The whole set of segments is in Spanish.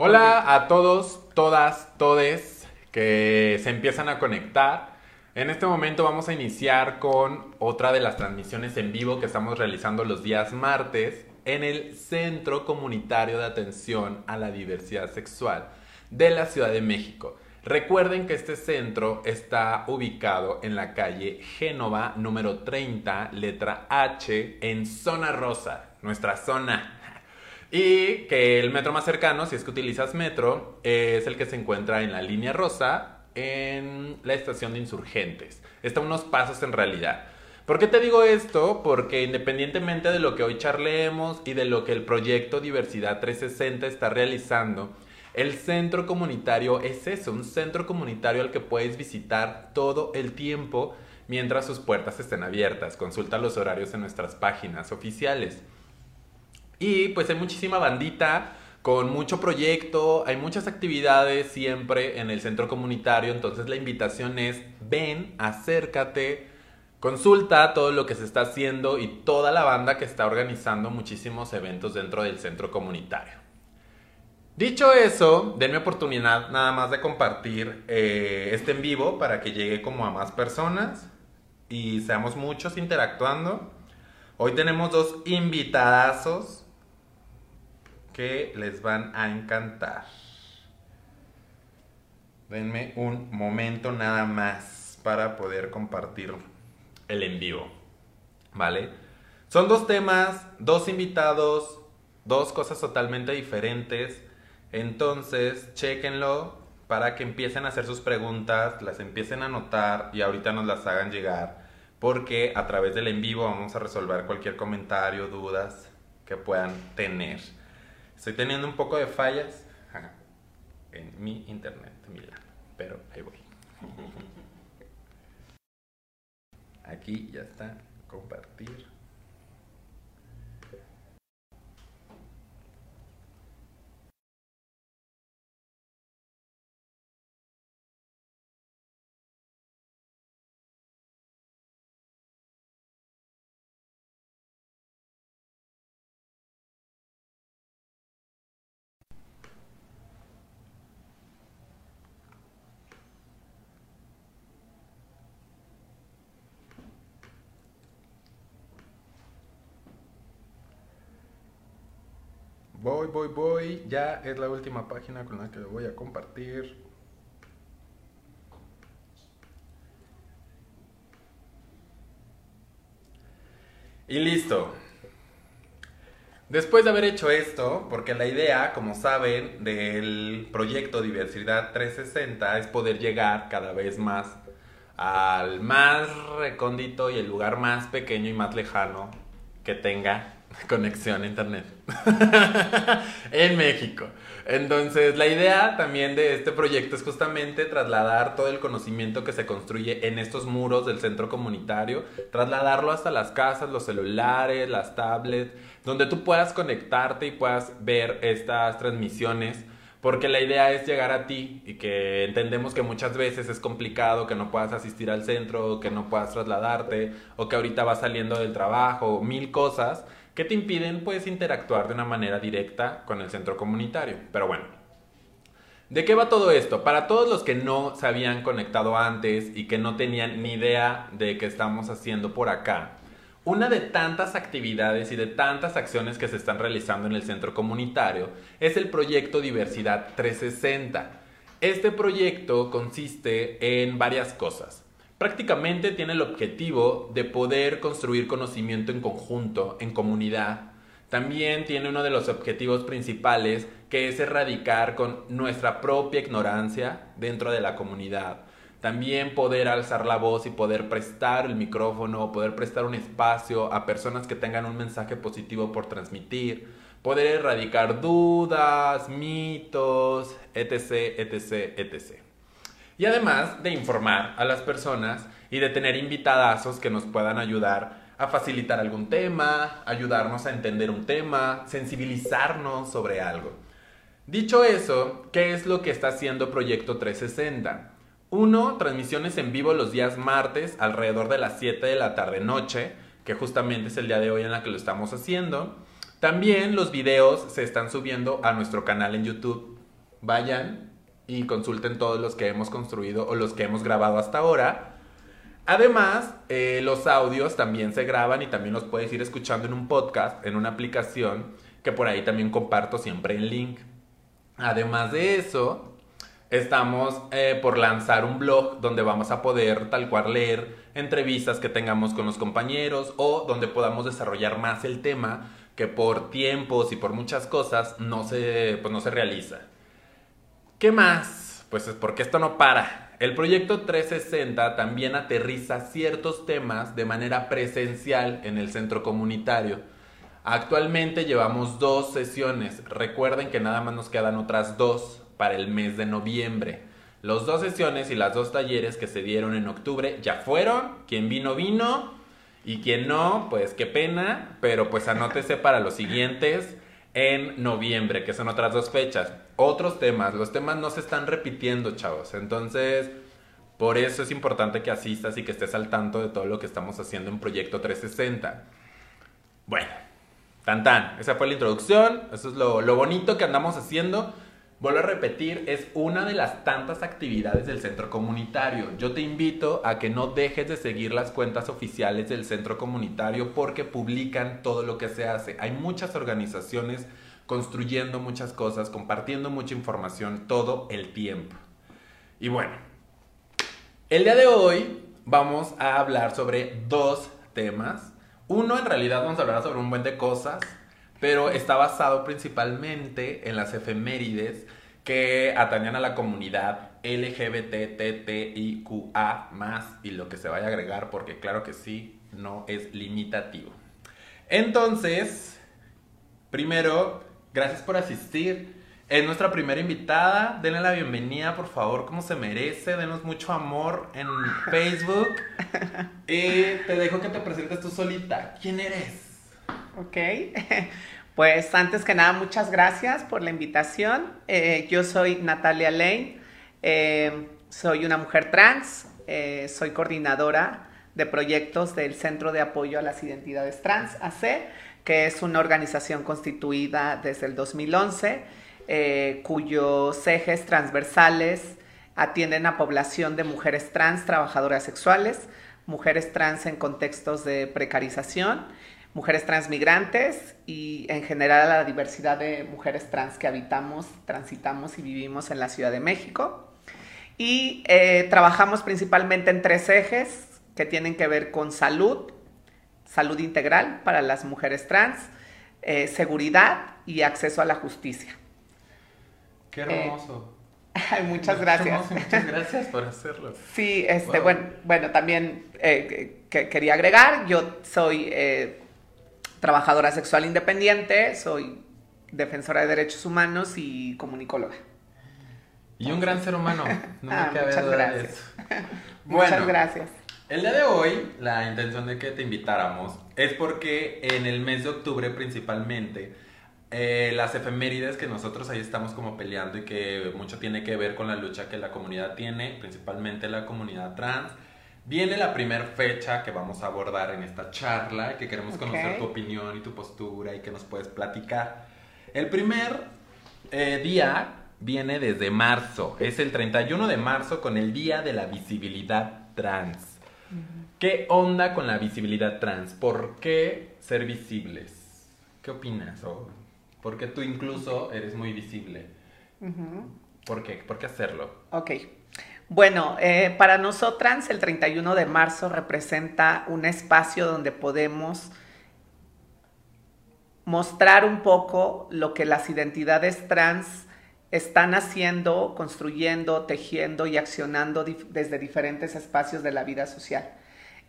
Hola a todos, todas, todes que se empiezan a conectar. En este momento vamos a iniciar con otra de las transmisiones en vivo que estamos realizando los días martes en el Centro Comunitario de Atención a la Diversidad Sexual de la Ciudad de México. Recuerden que este centro está ubicado en la calle Génova número 30, letra H, en Zona Rosa, nuestra zona. Y que el metro más cercano, si es que utilizas metro, es el que se encuentra en la línea rosa en la estación de insurgentes. Está unos pasos en realidad. ¿Por qué te digo esto? Porque independientemente de lo que hoy charlemos y de lo que el proyecto Diversidad 360 está realizando, el centro comunitario es eso, un centro comunitario al que puedes visitar todo el tiempo mientras sus puertas estén abiertas. Consulta los horarios en nuestras páginas oficiales. Y pues hay muchísima bandita con mucho proyecto, hay muchas actividades siempre en el centro comunitario, entonces la invitación es ven, acércate, consulta todo lo que se está haciendo y toda la banda que está organizando muchísimos eventos dentro del centro comunitario. Dicho eso, denme oportunidad nada más de compartir eh, este en vivo para que llegue como a más personas y seamos muchos interactuando. Hoy tenemos dos invitadazos que les van a encantar. Denme un momento nada más para poder compartir el en vivo. ¿Vale? Son dos temas, dos invitados, dos cosas totalmente diferentes. Entonces, chequenlo para que empiecen a hacer sus preguntas, las empiecen a anotar y ahorita nos las hagan llegar. Porque a través del en vivo vamos a resolver cualquier comentario, dudas que puedan tener. Estoy teniendo un poco de fallas en mi internet, Milán, pero ahí voy. Aquí ya está, compartir. Voy, voy, voy. Ya es la última página con la que voy a compartir. Y listo. Después de haber hecho esto, porque la idea, como saben, del proyecto Diversidad 360 es poder llegar cada vez más al más recóndito y el lugar más pequeño y más lejano que tenga conexión a internet en México. Entonces, la idea también de este proyecto es justamente trasladar todo el conocimiento que se construye en estos muros del centro comunitario, trasladarlo hasta las casas, los celulares, las tablets, donde tú puedas conectarte y puedas ver estas transmisiones porque la idea es llegar a ti y que entendemos que muchas veces es complicado que no puedas asistir al centro, que no puedas trasladarte, o que ahorita vas saliendo del trabajo, mil cosas que te impiden pues interactuar de una manera directa con el centro comunitario. Pero bueno, ¿de qué va todo esto? Para todos los que no se habían conectado antes y que no tenían ni idea de qué estamos haciendo por acá, una de tantas actividades y de tantas acciones que se están realizando en el centro comunitario es el proyecto Diversidad 360. Este proyecto consiste en varias cosas. Prácticamente tiene el objetivo de poder construir conocimiento en conjunto, en comunidad. También tiene uno de los objetivos principales que es erradicar con nuestra propia ignorancia dentro de la comunidad. También poder alzar la voz y poder prestar el micrófono, poder prestar un espacio a personas que tengan un mensaje positivo por transmitir, poder erradicar dudas, mitos, etc., etc., etc y además de informar a las personas y de tener invitadazos que nos puedan ayudar a facilitar algún tema, ayudarnos a entender un tema, sensibilizarnos sobre algo. Dicho eso, ¿qué es lo que está haciendo Proyecto 360? Uno, transmisiones en vivo los días martes alrededor de las 7 de la tarde noche, que justamente es el día de hoy en la que lo estamos haciendo. También los videos se están subiendo a nuestro canal en YouTube vayan y consulten todos los que hemos construido o los que hemos grabado hasta ahora. Además, eh, los audios también se graban y también los puedes ir escuchando en un podcast, en una aplicación, que por ahí también comparto siempre el link. Además de eso, estamos eh, por lanzar un blog donde vamos a poder tal cual leer entrevistas que tengamos con los compañeros o donde podamos desarrollar más el tema que por tiempos y por muchas cosas no se, pues no se realiza. ¿Qué más? Pues es porque esto no para. El proyecto 360 también aterriza ciertos temas de manera presencial en el centro comunitario. Actualmente llevamos dos sesiones. Recuerden que nada más nos quedan otras dos para el mes de noviembre. Las dos sesiones y las dos talleres que se dieron en octubre ya fueron. Quien vino, vino. Y quien no, pues qué pena. Pero pues anótese para los siguientes en noviembre, que son otras dos fechas. Otros temas, los temas no se están repitiendo, chavos. Entonces, por eso es importante que asistas y que estés al tanto de todo lo que estamos haciendo en Proyecto 360. Bueno, tan tan, esa fue la introducción, eso es lo, lo bonito que andamos haciendo. Vuelvo a repetir, es una de las tantas actividades del centro comunitario. Yo te invito a que no dejes de seguir las cuentas oficiales del centro comunitario porque publican todo lo que se hace. Hay muchas organizaciones construyendo muchas cosas, compartiendo mucha información todo el tiempo. Y bueno, el día de hoy vamos a hablar sobre dos temas. Uno, en realidad vamos a hablar sobre un buen de cosas pero está basado principalmente en las efemérides que atañan a la comunidad LGBTTIQA más y lo que se vaya a agregar, porque claro que sí, no es limitativo. Entonces, primero, gracias por asistir. Es nuestra primera invitada. Denle la bienvenida, por favor, como se merece. Denos mucho amor en Facebook. y te dejo que te presentes tú solita. ¿Quién eres? Ok. Pues antes que nada, muchas gracias por la invitación. Eh, yo soy Natalia Lane, eh, soy una mujer trans, eh, soy coordinadora de proyectos del Centro de Apoyo a las Identidades Trans, AC, que es una organización constituida desde el 2011, cuyos ejes transversales atienden a población de mujeres trans, trabajadoras sexuales, mujeres trans en contextos de precarización, mujeres transmigrantes y en general a la diversidad de mujeres trans que habitamos, transitamos y vivimos en la Ciudad de México. Y eh, trabajamos principalmente en tres ejes que tienen que ver con salud, salud integral para las mujeres trans, eh, seguridad y acceso a la justicia. Qué hermoso. Eh, muchas gracias. muchas gracias por hacerlo. Sí, este, bueno, bueno, también quería agregar, yo soy trabajadora sexual independiente, soy defensora de derechos humanos y comunicóloga. Y un gran ser humano. No me ah, muchas gracias. muchas gracias. El día de hoy, la intención de que te invitáramos es porque en el mes de octubre principalmente, eh, las efemérides que nosotros ahí estamos como peleando y que mucho tiene que ver con la lucha que la comunidad tiene, principalmente la comunidad trans, Viene la primera fecha que vamos a abordar en esta charla, que queremos conocer tu opinión y tu postura y que nos puedes platicar. El primer eh, día viene desde marzo, es el 31 de marzo con el Día de la Visibilidad Trans. ¿Qué onda con la visibilidad trans? ¿Por qué ser visibles? ¿Qué opinas? ¿O ¿Por qué tú incluso eres muy visible? ¿Por qué? ¿Por qué hacerlo? Ok. Bueno, eh, para nosotras el 31 de marzo representa un espacio donde podemos mostrar un poco lo que las identidades trans están haciendo, construyendo, tejiendo y accionando desde diferentes espacios de la vida social.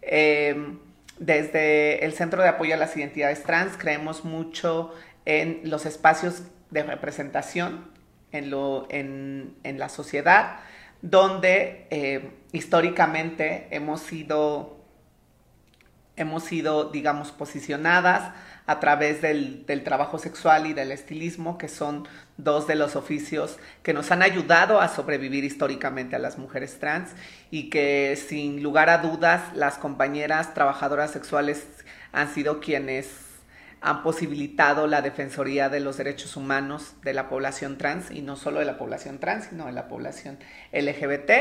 Em, desde el Centro de Apoyo a las Identidades Trans creemos mucho en los espacios de representación en la sociedad, donde eh, históricamente hemos sido, hemos sido, digamos, posicionadas a través del, trabajo sexual y del estilismo, que son dos de los oficios que nos han ayudado a sobrevivir históricamente a las mujeres trans y que sin lugar a dudas las compañeras trabajadoras sexuales han sido quienes han posibilitado la Defensoría de los Derechos Humanos de la población trans y no solo de la población trans, sino de la población LGBT.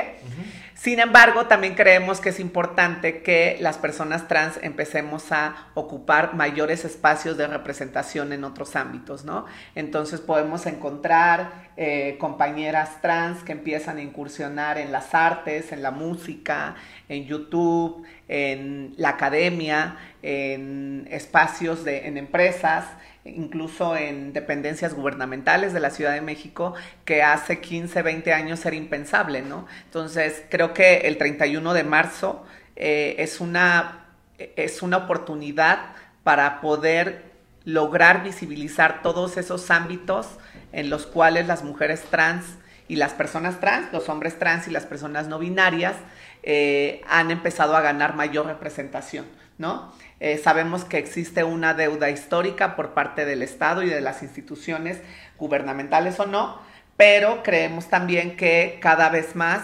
Sin embargo, también creemos que es importante que las personas trans empecemos a ocupar mayores espacios de representación en otros ámbitos, ¿no? Entonces podemos encontrar eh, compañeras trans que empiezan a incursionar en las artes, en la música, en YouTube, en la academia, en espacios de, en empresas, incluso en dependencias gubernamentales de la Ciudad de México, que hace 15, 20 años era impensable, ¿no? Entonces, creo que el 31 de marzo eh, es, una, es una oportunidad para poder lograr visibilizar todos esos ámbitos en los cuales las mujeres trans y las personas trans, los hombres trans y las personas no binarias, eh, han empezado a ganar mayor representación, ¿no? Eh, sabemos que existe una deuda histórica por parte del Estado y de las instituciones gubernamentales o no, pero creemos también que cada vez más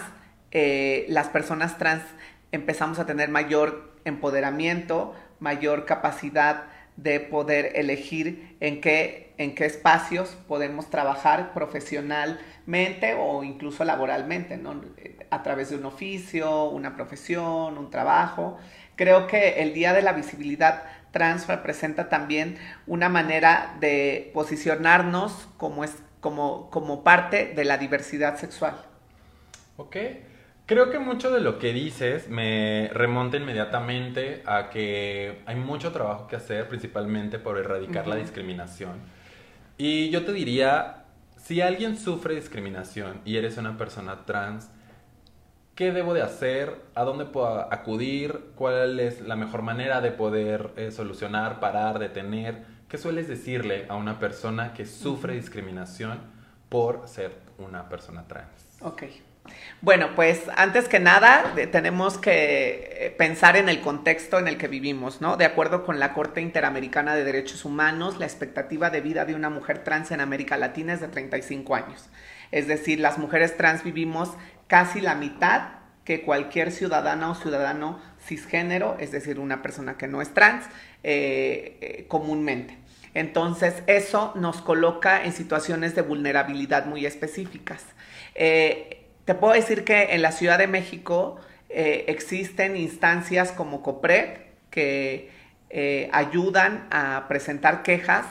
eh, las personas trans empezamos a tener mayor empoderamiento, mayor capacidad de poder elegir en qué, en qué espacios podemos trabajar profesionalmente o incluso laboralmente, ¿no? a través de un oficio, una profesión, un trabajo. Creo que el Día de la Visibilidad Trans representa también una manera de posicionarnos como, es, como, como parte de la diversidad sexual. Ok. Creo que mucho de lo que dices me remonta inmediatamente a que hay mucho trabajo que hacer, principalmente por erradicar la discriminación. Y yo te diría, si alguien sufre discriminación y eres una persona trans, ¿qué debo de hacer? ¿A dónde puedo acudir? ¿Cuál es la mejor manera de poder eh, solucionar, parar, detener? ¿Qué sueles decirle a una persona que sufre discriminación por ser una persona trans? Ok. Bueno, pues antes que nada tenemos que eh, pensar en el contexto en el que vivimos, ¿no? De acuerdo con la Corte Interamericana de Derechos Humanos, la expectativa de vida de una mujer trans en América Latina es de 35 años. Es decir, las mujeres trans vivimos casi la mitad que cualquier ciudadana o ciudadano cisgénero, es decir, una persona que no es trans, eh, eh, comúnmente. Entonces, eso nos coloca en situaciones de vulnerabilidad muy específicas. Te puedo decir que en la Ciudad de México eh, existen instancias como COPRED que eh, ayudan a presentar quejas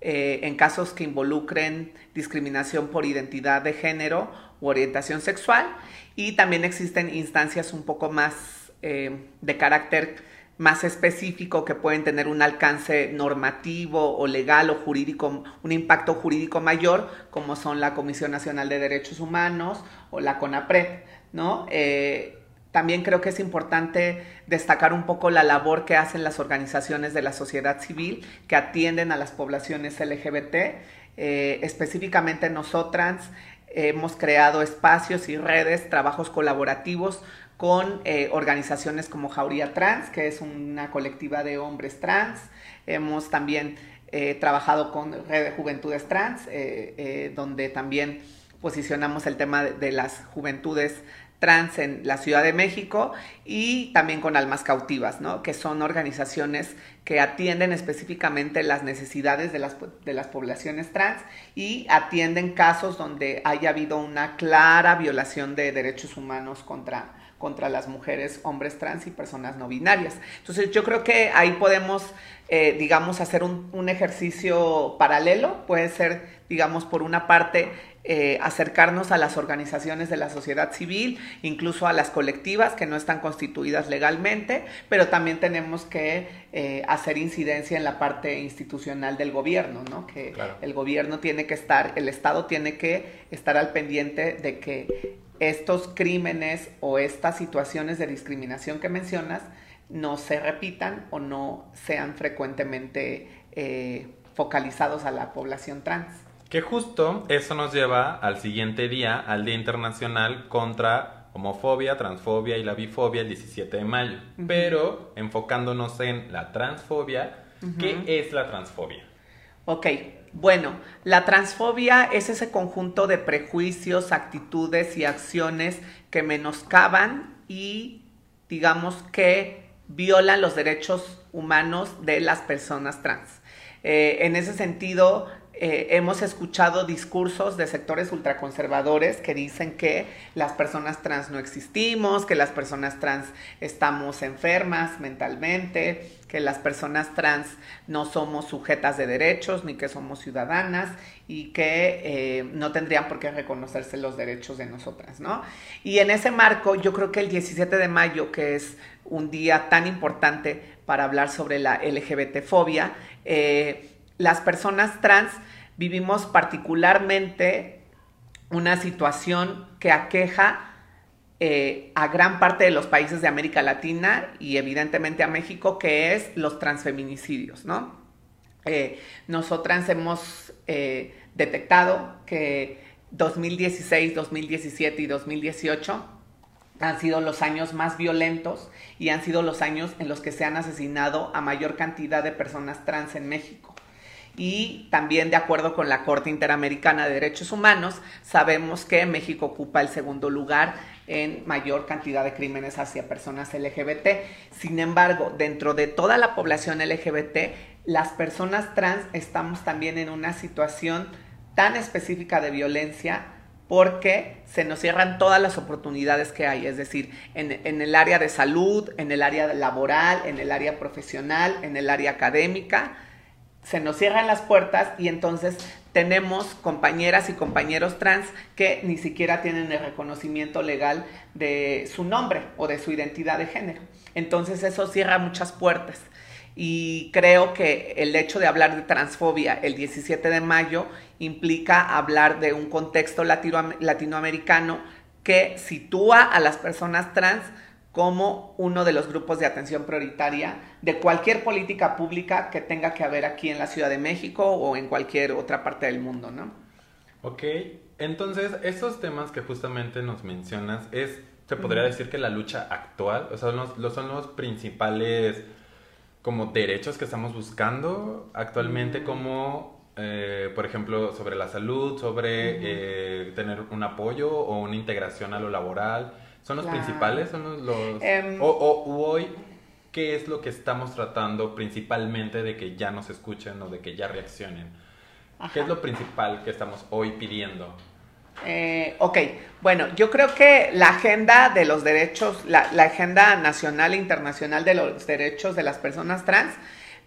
eh, en casos que involucren discriminación por identidad de género u orientación sexual. Y también existen instancias un poco más de carácter más específico que pueden tener un alcance normativo o legal o jurídico, un impacto jurídico mayor, como son la Comisión Nacional de Derechos Humanos o la CONAPRED, ¿no? Eh, también creo que es importante destacar un poco la labor que hacen las organizaciones de la sociedad civil que atienden a las poblaciones LGBT. Eh, específicamente nosotras hemos creado espacios y redes, trabajos colaborativos con eh, organizaciones como Jauría Trans, que es una colectiva de hombres trans. Hemos también eh, trabajado con Red de Juventudes Trans, eh, donde también posicionamos el tema de, las juventudes trans en la Ciudad de México y también con Almas Cautivas, ¿no? que son organizaciones que atienden específicamente las necesidades de las, de las poblaciones trans y atienden casos donde haya habido una clara violación de derechos humanos contra contra las mujeres, hombres trans y personas no binarias. Entonces yo creo que ahí podemos, eh, digamos, hacer un, ejercicio paralelo. Puede ser, digamos, por una parte, eh, acercarnos a las organizaciones de la sociedad civil, incluso a las colectivas que no están constituidas legalmente, pero también tenemos que eh, hacer incidencia en la parte institucional del gobierno, ¿no? Que el gobierno tiene que estar, el Estado tiene que estar al pendiente de que estos crímenes o estas situaciones de discriminación que mencionas no se repitan o no sean frecuentemente eh, focalizados a la población trans. Que justo eso nos lleva al siguiente día, al Día Internacional contra homofobia, transfobia y la bifobia el 17 de mayo. Pero enfocándonos en la transfobia, ¿qué es la transfobia? Ok, bueno, la transfobia es ese conjunto de prejuicios, actitudes y acciones que menoscaban y digamos que violan los derechos humanos de las personas trans. Eh, en ese sentido, eh, hemos escuchado discursos de sectores ultraconservadores que dicen que las personas trans no existimos, que las personas trans estamos enfermas mentalmente, que las personas trans no somos sujetas de derechos ni que somos ciudadanas y que eh, no tendrían por qué reconocerse los derechos de nosotras, ¿no? Y en ese marco, yo creo que el 17 de mayo, que es un día tan importante para hablar sobre la LGBT-fobia, eh, las personas trans vivimos particularmente una situación que aqueja eh, a gran parte de los países de América Latina y evidentemente a México, que es los transfeminicidios, ¿no? Eh, nosotras hemos eh, detectado que 2016, 2017 y 2018 han sido los años más violentos y han sido los años en los que se han asesinado a mayor cantidad de personas trans en México y también de acuerdo con la Corte Interamericana de Derechos Humanos, sabemos que México ocupa el segundo lugar en mayor cantidad de crímenes hacia personas LGBT. Sin embargo, dentro de toda la población LGBT, las personas trans estamos también en una situación tan específica de violencia porque se nos cierran todas las oportunidades que hay, es decir, en, el área de salud, en el área laboral, en el área profesional, en el área académica se nos cierran las puertas y entonces tenemos compañeras y compañeros trans que ni siquiera tienen el reconocimiento legal de su nombre o de su identidad de género. Entonces eso cierra muchas puertas. Y creo que el hecho de hablar de transfobia el 17 de mayo implica hablar de un contexto latinoamericano que sitúa a las personas trans como uno de los grupos de atención prioritaria de cualquier política pública que tenga que haber aquí en la Ciudad de México o en cualquier otra parte del mundo, ¿no? Ok, entonces esos temas que justamente nos mencionas es, se podría decir que la lucha actual, o sea, los, son los principales como derechos que estamos buscando actualmente como eh, por ejemplo, sobre la salud, sobre eh, tener un apoyo o una integración a lo laboral. ¿Son los principales? ¿Son los...? Em, o, hoy, ¿qué es lo que estamos tratando principalmente de que ya nos escuchen o de que ya reaccionen? ¿Qué es lo principal que estamos hoy pidiendo? Eh, ok, bueno, yo creo que la agenda de los derechos, la, la, agenda nacional e internacional de los derechos de las personas trans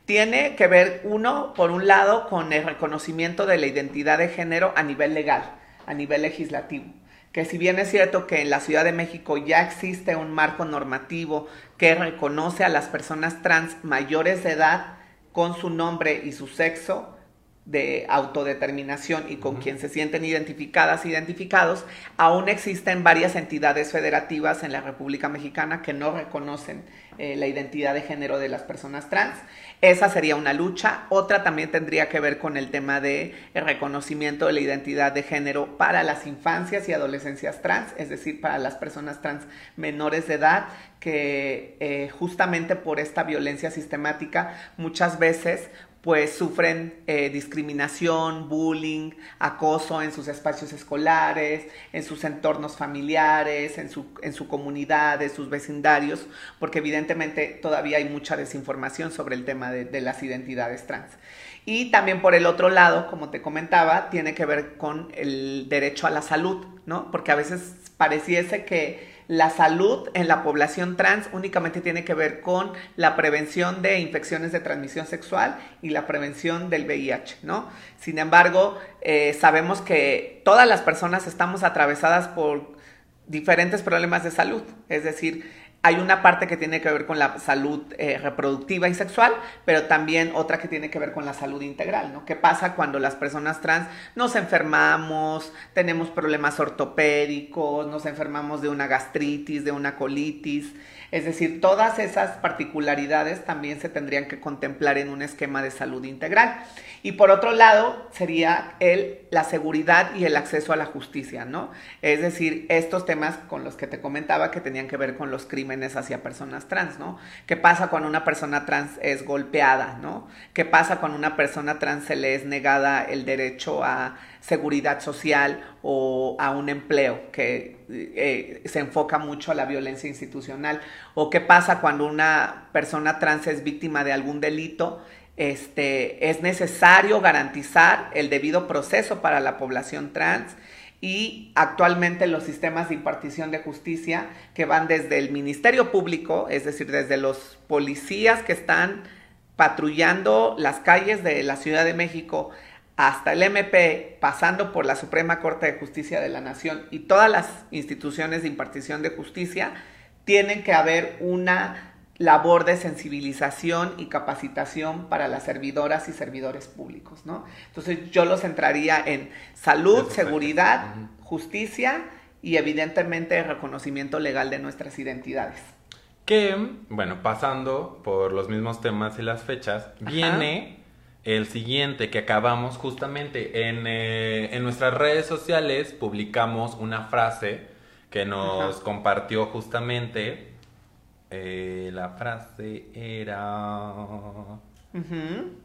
tiene que ver, uno, por un lado, con el reconocimiento de la identidad de género a nivel legal, a nivel legislativo que si bien es cierto que en la Ciudad de México ya existe un marco normativo que reconoce a las personas trans mayores de edad con su nombre y su sexo de autodeterminación y con quien se sienten identificadas, identificados, aún existen varias entidades federativas en la República Mexicana que no reconocen eh, la identidad de género de las personas trans. Esa sería una lucha. Otra también tendría que ver con el tema de reconocimiento de la identidad de género para las infancias y adolescencias trans, es decir, para las personas trans menores de edad que eh, justamente por esta violencia sistemática muchas veces pues sufren eh, discriminación, bullying, acoso en sus espacios escolares, en sus entornos familiares, en su, en su comunidad, en sus vecindarios, porque evidentemente todavía hay mucha desinformación sobre el tema de, de las identidades trans. Y también por el otro lado, como te comentaba, tiene que ver con el derecho a la salud, ¿no? Porque a veces pareciese que la salud en la población trans únicamente tiene que ver con la prevención de infecciones de transmisión sexual y la prevención del VIH, ¿no? Sin embargo, eh, sabemos que todas las personas estamos atravesadas por diferentes problemas de salud, es decir, hay una parte que tiene que ver con la salud eh, reproductiva y sexual, pero también otra que tiene que ver con la salud integral, ¿no? ¿Qué pasa cuando las personas trans nos enfermamos, tenemos problemas ortopédicos, nos enfermamos de una gastritis, de una colitis? Es decir, todas esas particularidades también se tendrían que contemplar en un esquema de salud integral. Y por otro lado, sería el, la seguridad y el acceso a la justicia, ¿no? Es decir, estos temas con los que te comentaba que tenían que ver con los crímenes hacia personas trans, ¿no? ¿Qué pasa cuando una persona trans es golpeada, ¿no? ¿Qué pasa cuando una persona trans se le es negada el derecho a seguridad social o a un empleo que eh, se enfoca mucho a la violencia institucional o qué pasa cuando una persona trans es víctima de algún delito este, es necesario garantizar el debido proceso para la población trans y actualmente los sistemas de impartición de justicia que van desde el Ministerio Público, es decir, desde los policías que están patrullando las calles de la Ciudad de México hasta el MP, pasando por la Suprema Corte de Justicia de la Nación y todas las instituciones de impartición de justicia, tienen que haber una labor de sensibilización y capacitación para las servidoras y servidores públicos, ¿no? Entonces yo los entraría en salud, seguridad, justicia y evidentemente reconocimiento legal de nuestras identidades. Que, bueno, pasando por los mismos temas y las fechas, viene el siguiente que acabamos justamente en, eh, en, nuestras redes sociales, publicamos una frase que nos compartió justamente eh, la frase era...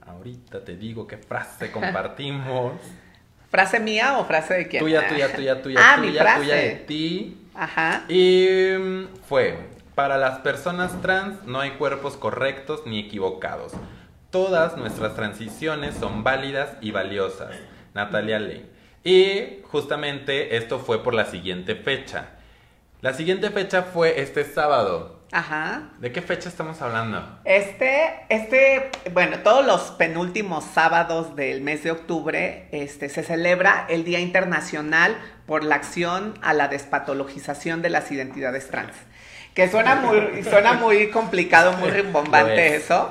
Ahorita te digo qué frase compartimos. ¿Frase mía o frase de quién? Tuya, tuya, tuya, tuya, ah, tuya, mi frase. tuya de ti. Ajá. Y mm, fue, para las personas trans no hay cuerpos correctos ni equivocados. Todas nuestras transiciones son válidas y valiosas. Natalia Lane. Y justamente esto fue por la siguiente fecha. La siguiente fecha fue este sábado. Ajá. ¿De qué fecha estamos hablando? Este, este, bueno, todos los penúltimos sábados del mes de octubre, este, se celebra el Día Internacional por la acción a la despatologización de las identidades trans. Que suena muy, suena muy complicado, muy rimbombante eso.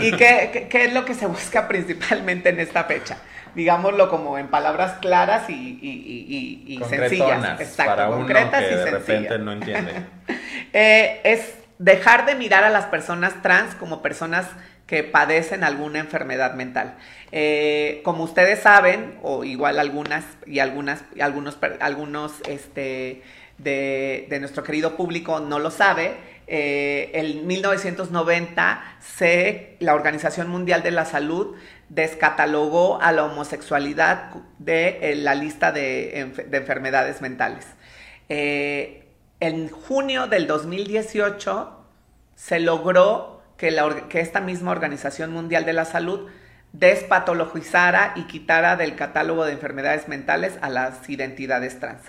¿Y qué, qué es lo que se busca principalmente en esta fecha? digámoslo como en palabras claras y, y, y, sencillas. Exacto, para concretas que y de repente no entiende. eh, es dejar de mirar a las personas trans como personas que padecen alguna enfermedad mental. Eh, como ustedes saben, o igual algunas y algunas, y algunos, algunos este, de, nuestro querido público no lo sabe, eh, en 1990 se, la Organización Mundial de la Salud descatalogó a la homosexualidad de la lista de, enfermedades mentales. Eh, en junio del 2018 se logró que, que esta misma Organización Mundial de la Salud despatologizara y quitara del catálogo de enfermedades mentales a las identidades trans.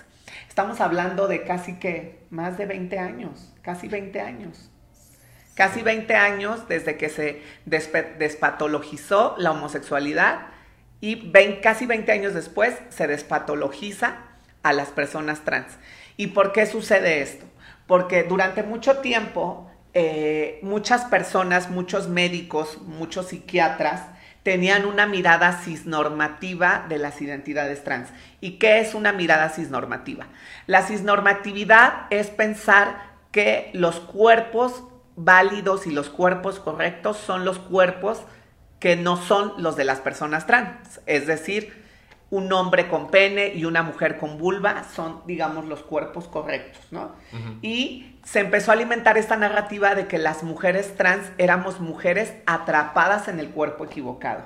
Estamos hablando de casi que más de 20 años, casi 20 años. Casi 20 años desde que se despatologizó la homosexualidad y casi 20 años después se despatologiza a las personas trans. ¿Y por qué sucede esto? Porque durante mucho tiempo eh, muchas personas, muchos médicos, muchos psiquiatras tenían una mirada cisnormativa de las identidades trans. ¿Y qué es una mirada cisnormativa? La cisnormatividad es pensar que los cuerpos válidos y los cuerpos correctos son los cuerpos que no son los de las personas trans. Es decir, un hombre con pene y una mujer con vulva son, digamos, los cuerpos correctos, ¿no? Y se empezó a alimentar esta narrativa de que las mujeres trans éramos mujeres atrapadas en el cuerpo equivocado.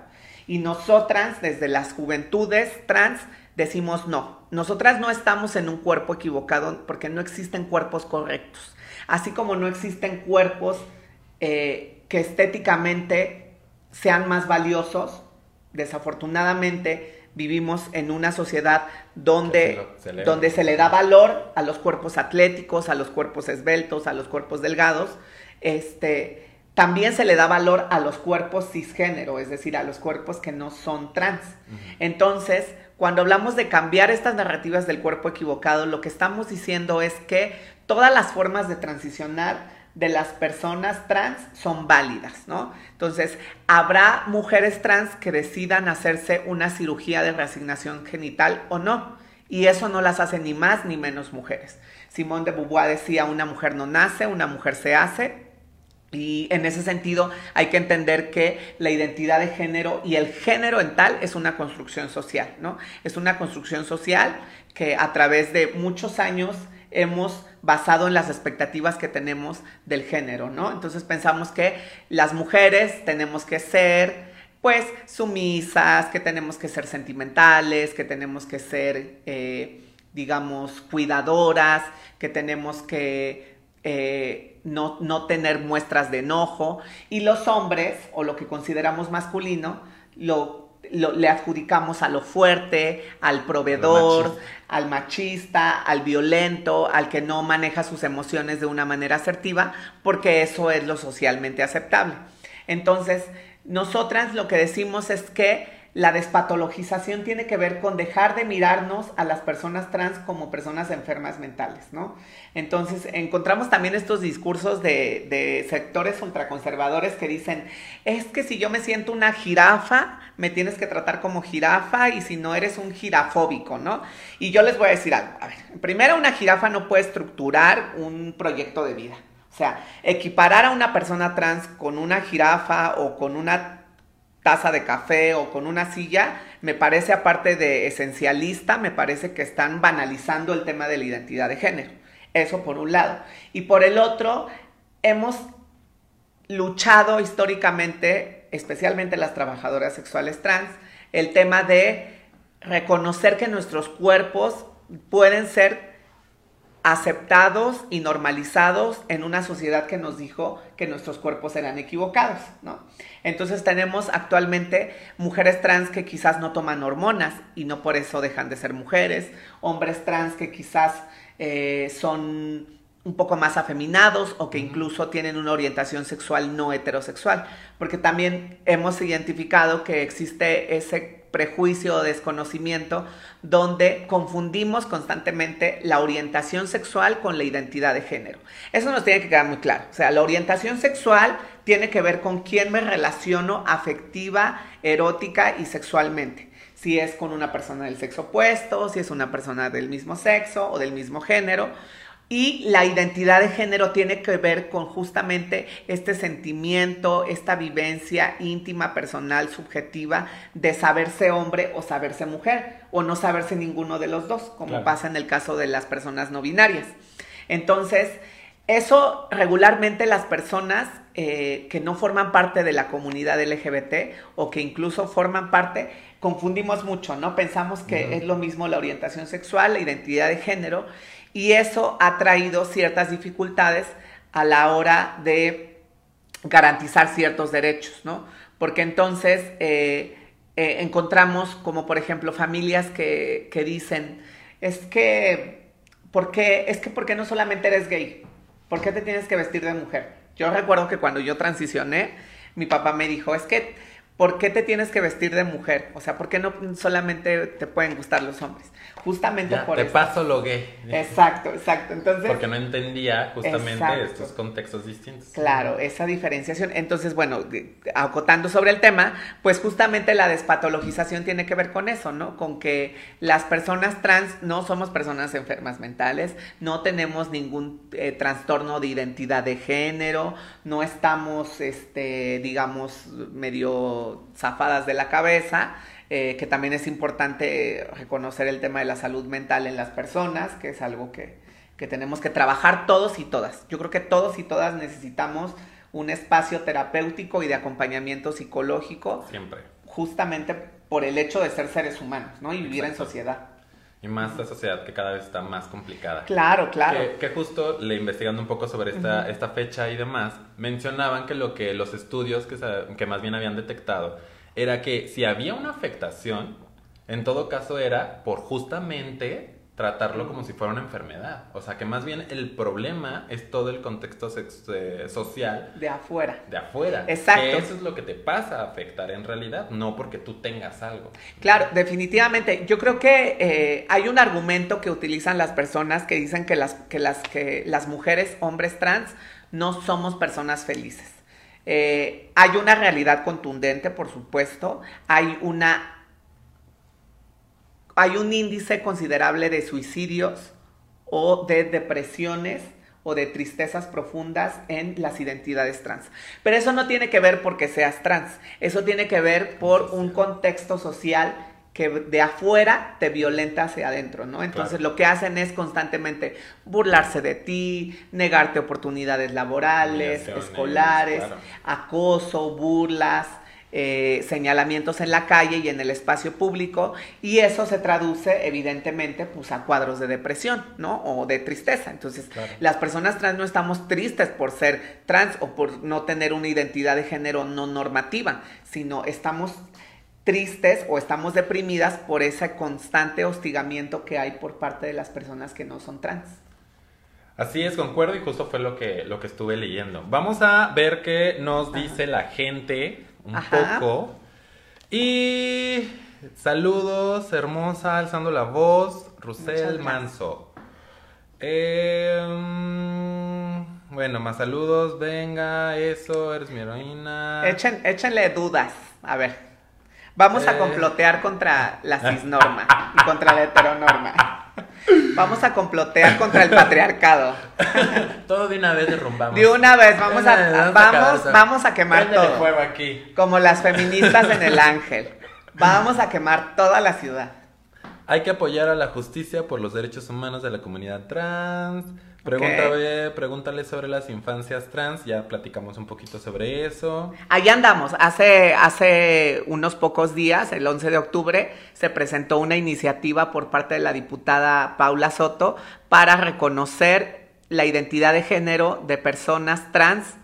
Y nosotras, desde las juventudes trans, decimos no. Nosotras no estamos en un cuerpo equivocado porque no existen cuerpos correctos así como no existen cuerpos eh, que estéticamente sean más valiosos, desafortunadamente vivimos en una sociedad donde, se donde se le da valor a los cuerpos atléticos, a los cuerpos esbeltos, a los cuerpos delgados. Este, también se le da valor a los cuerpos cisgénero, es decir, a los cuerpos que no son trans. Entonces, cuando hablamos de cambiar estas narrativas del cuerpo equivocado, lo que estamos diciendo es que todas las formas de transicionar de las personas trans son válidas, ¿no? Entonces, habrá mujeres trans que decidan hacerse una cirugía de reasignación genital o no, y eso no las hace ni más ni menos mujeres. Simón de Beauvoir decía, una mujer no nace, una mujer se hace, y en ese sentido hay que entender que la identidad de género y el género en tal es una construcción social, ¿no? Es una construcción social que a través de muchos años hemos basado en las expectativas que tenemos del género, ¿no? Entonces pensamos que las mujeres tenemos que ser, pues, sumisas, que tenemos que ser sentimentales, que tenemos que ser, eh, digamos, cuidadoras, que tenemos que... Eh, no, no tener muestras de enojo. Y los hombres, o lo que consideramos masculino, lo, le adjudicamos a lo fuerte, al proveedor, al machista, al violento, al que no maneja sus emociones de una manera asertiva, porque eso es lo socialmente aceptable. Entonces, nosotras lo que decimos es que la despatologización tiene que ver con dejar de mirarnos a las personas trans como personas enfermas mentales, ¿no? Entonces, encontramos también estos discursos de, sectores ultraconservadores que dicen, es que si yo me siento una jirafa, me tienes que tratar como jirafa y si no eres un jirafóbico, ¿no? Y yo les voy a decir algo, a ver, primero una jirafa no puede estructurar un proyecto de vida. O sea, equiparar a una persona trans con una jirafa o con una taza de café o con una silla, me parece aparte de esencialista, me parece que están banalizando el tema de la identidad de género. Eso por un lado. Y por el otro, hemos luchado históricamente, especialmente las trabajadoras sexuales trans, el tema de reconocer que nuestros cuerpos pueden ser aceptados y normalizados en una sociedad que nos dijo que nuestros cuerpos eran equivocados, ¿no? Entonces tenemos actualmente mujeres trans que quizás no toman hormonas y no por eso dejan de ser mujeres, hombres trans que quizás eh, son un poco más afeminados o que incluso tienen una orientación sexual no heterosexual, porque también hemos identificado que existe ese prejuicio o desconocimiento donde confundimos constantemente la orientación sexual con la identidad de género. Eso nos tiene que quedar muy claro. O sea, la orientación sexual tiene que ver con quién me relaciono afectiva, erótica y sexualmente. Si es con una persona del sexo opuesto, si es una persona del mismo sexo o del mismo género y la identidad de género tiene que ver con justamente este sentimiento, esta vivencia íntima, personal, subjetiva de saberse hombre o saberse mujer, o no saberse ninguno de los dos, como pasa en el caso de las personas no binarias. Entonces, eso regularmente las personas eh, que no forman parte de la comunidad LGBT o que incluso forman parte, confundimos mucho, ¿no? Pensamos que es lo mismo la orientación sexual, la identidad de género y eso ha traído ciertas dificultades a la hora de garantizar ciertos derechos, ¿no? Porque entonces eh, eh, encontramos como por ejemplo familias que, que dicen, es que, ¿por qué? Es que, ¿por qué no solamente eres gay? ¿Por qué te tienes que vestir de mujer? Yo recuerdo que cuando yo transicioné, mi papá me dijo, es que ¿por qué te tienes que vestir de mujer? O sea, ¿por qué no solamente te pueden gustar los hombres? Justamente por te paso lo gay. Exacto, exacto. Entonces, Porque no entendía justamente estos contextos distintos. Claro, esa diferenciación. Entonces, bueno, acotando sobre el tema, pues justamente la despatologización tiene que ver con eso, ¿no? Con que las personas trans no somos personas enfermas mentales, no tenemos ningún eh, trastorno de identidad de género, no estamos, este, digamos, medio zafadas de la cabeza, eh, que también es importante reconocer el tema de la salud mental en las personas, que es algo que, que tenemos que trabajar todos y todas. Yo creo que todos y todas necesitamos un espacio terapéutico y de acompañamiento psicológico. Siempre. Justamente por el hecho de ser seres humanos, ¿no? Y vivir en sociedad. Y más la sociedad que cada vez está más complicada. Claro, claro. Que, justo le investigando un poco sobre esta, esta fecha y demás, mencionaban que lo que los estudios que, que más bien habían detectado era que si había una afectación, en todo caso era por justamente tratarlo como si fuera una enfermedad. O sea, que más bien el problema es todo el contexto eh, social. De afuera. De afuera. Exacto. Que eso es lo que te pasa a afectar en realidad, no porque tú tengas algo. Claro, definitivamente. Yo creo que eh, hay un argumento que utilizan las personas que dicen que las, que las, que las mujeres, hombres trans, no somos personas felices. Eh, hay una realidad contundente, por supuesto. Hay una hay un índice considerable de suicidios o de depresiones o de tristezas profundas en las identidades trans. Pero eso no tiene que ver porque seas trans, eso tiene que ver por un contexto social que de afuera te violenta hacia adentro, ¿no? Entonces lo que hacen es constantemente burlarse de ti, negarte oportunidades laborales, escolares, acoso, burlas, eh, señalamientos en la calle y en el espacio público y eso se traduce evidentemente pues a cuadros de depresión, ¿no? O de tristeza. Entonces, las personas trans no estamos tristes por ser trans o por no tener una identidad de género no normativa, sino estamos tristes o estamos deprimidas por ese constante hostigamiento que hay por parte de las personas que no son trans. Así es, concuerdo y justo fue lo que, lo que estuve leyendo. Vamos a ver qué nos dice la gente un poco. Y saludos, hermosa, alzando la voz, Rusel Manso. Em, bueno, más saludos, venga, eso, eres mi heroína. Echen, échenle dudas, a ver. Vamos a eh. complotear contra la cisnorma y contra la heteronorma. Vamos a complotear contra el patriarcado. Todo de una vez derrumbamos. De una vez, vamos a, vamos, vamos a quemar todo. aquí. Como las feministas en el ángel. Vamos a quemar toda la ciudad. Hay que apoyar a la justicia por los derechos humanos de la comunidad trans. Pregúntale, pregúntale sobre las infancias trans, ya platicamos un poquito sobre eso. Ahí andamos, hace, hace unos pocos días, el 11 de octubre, se presentó una iniciativa por parte de la diputada Paula Soto para reconocer la identidad de género de personas trans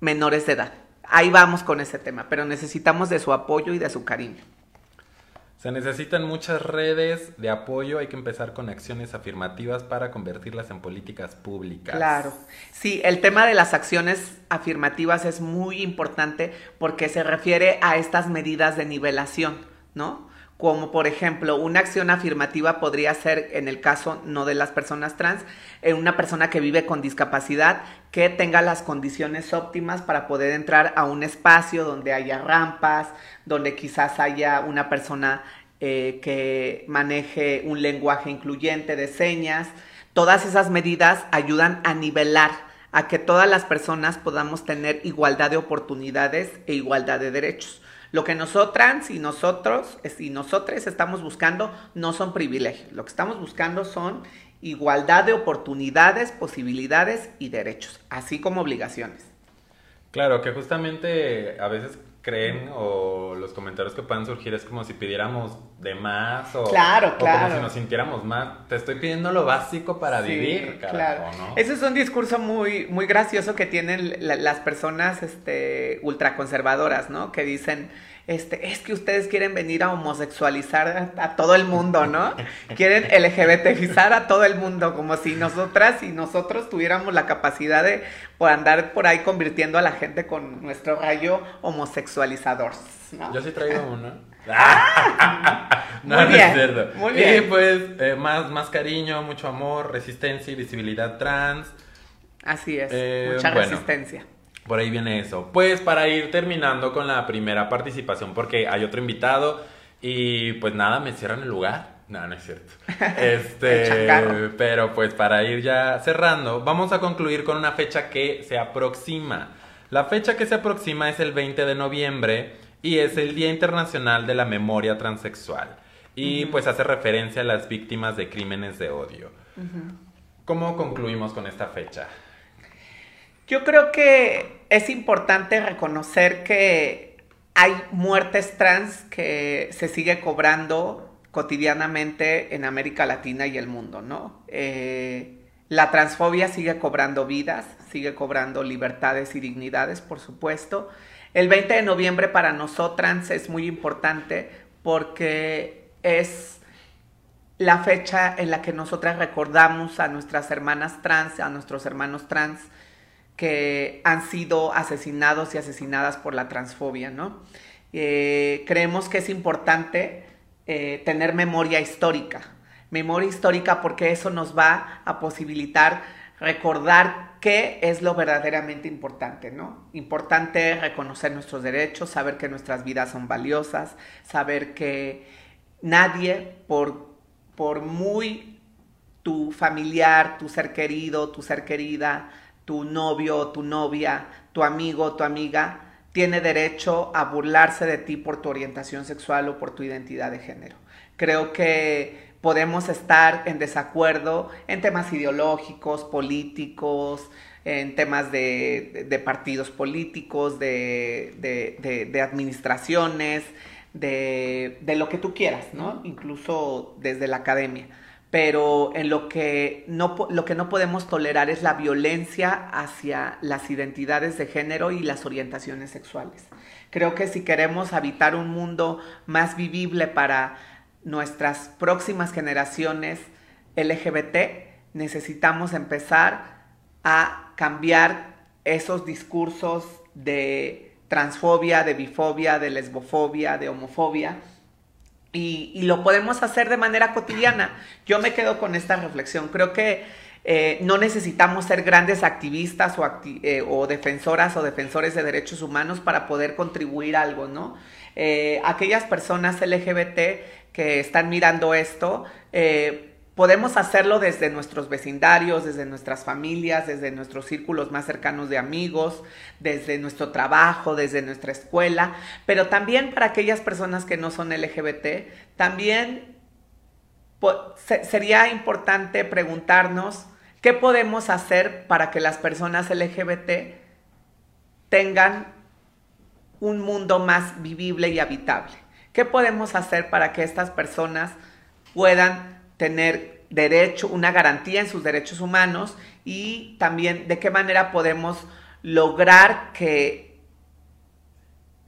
menores de edad. Ahí vamos con ese tema, pero necesitamos de su apoyo y de su cariño. Se necesitan muchas redes de apoyo, hay que empezar con acciones afirmativas para convertirlas en políticas públicas. Claro, sí, el tema de las acciones afirmativas es muy importante porque se refiere a estas medidas de nivelación, ¿no? Como por ejemplo una acción afirmativa podría ser, en el caso no de las personas trans, en una persona que vive con discapacidad que tenga las condiciones óptimas para poder entrar a un espacio donde haya rampas, donde quizás haya una persona eh, que maneje un lenguaje incluyente de señas. Todas esas medidas ayudan a nivelar a que todas las personas podamos tener igualdad de oportunidades e igualdad de derechos. Lo que nosotras y nosotros y nosotros estamos buscando no son privilegios. Lo que estamos buscando son igualdad de oportunidades, posibilidades y derechos, así como obligaciones. Claro, que justamente a veces creen o los comentarios que puedan surgir es como si pidiéramos de más o, claro, claro. como si nos sintiéramos más. Te estoy pidiendo lo básico para vivir, claro. ¿no? Ese es un discurso muy, muy gracioso que tienen las personas este, ultraconservadoras, ¿no? Que dicen, este, es que ustedes quieren venir a homosexualizar a, todo el mundo, ¿no? Quieren LGBTizar a todo el mundo, como si nosotras y nosotros tuviéramos la capacidad de por andar por ahí convirtiendo a la gente con nuestro rayo homosexualizador. ¿no? Yo sí traigo uno. no, muy bien, es cierto. Muy bien. Y pues eh, más, más cariño, mucho amor, resistencia y visibilidad trans. Así es, eh, mucha resistencia. Por ahí viene eso. Pues para ir terminando con la primera participación, porque hay otro invitado y pues nada, me cierran el lugar. No, no es cierto. Este, pero pues para ir ya cerrando, vamos a concluir con una fecha que se aproxima. La fecha que se aproxima es el 20 de noviembre y es el Día Internacional de la Memoria Transexual. Y pues hace referencia a las víctimas de crímenes de odio. ¿Cómo concluimos con esta fecha? Yo creo que es importante reconocer que hay muertes trans que se sigue cobrando cotidianamente en América Latina y el mundo, ¿no? Eh, la transfobia sigue cobrando vidas, sigue cobrando libertades y dignidades, por supuesto. El 20 de noviembre para nosotras es muy importante porque es la fecha en la que nosotras recordamos a nuestras hermanas trans, a nuestros hermanos trans, que han sido asesinados y asesinadas por la transfobia, ¿no? Eh, creemos que es importante eh, tener memoria histórica, memoria histórica porque eso nos va a posibilitar recordar qué es lo verdaderamente importante, ¿no? Importante reconocer nuestros derechos, saber que nuestras vidas son valiosas, saber que nadie, por, por muy tu familiar, tu ser querido, tu ser querida, tu novio tu novia, tu amigo tu amiga, tiene derecho a burlarse de ti por tu orientación sexual o por tu identidad de género. Creo que podemos estar en desacuerdo en temas ideológicos, políticos, en temas de, partidos políticos, de, administraciones, de, lo que tú quieras, ¿no? Incluso desde la academia. Pero en lo que, no, lo que no podemos tolerar es la violencia hacia las identidades de género y las orientaciones sexuales. Creo que si queremos habitar un mundo más vivible para nuestras próximas generaciones LGBT, necesitamos empezar a cambiar esos discursos de transfobia, de bifobia, de lesbofobia, de homofobia. Y, lo podemos hacer de manera cotidiana. Yo me quedo con esta reflexión. Creo que eh, no necesitamos ser grandes activistas eh, o, defensoras o defensores de derechos humanos para poder contribuir algo, ¿no? Eh, aquellas personas LGBT que están mirando esto, podemos hacerlo desde nuestros vecindarios, desde nuestras familias, desde nuestros círculos más cercanos de amigos, desde nuestro trabajo, desde nuestra escuela, pero también para aquellas personas que no son LGBT, también sería importante preguntarnos qué podemos hacer para que las personas LGBT tengan un mundo más vivible y habitable. ¿Qué podemos hacer para que estas personas puedan tener derecho, una garantía en sus derechos humanos y también de qué manera podemos lograr que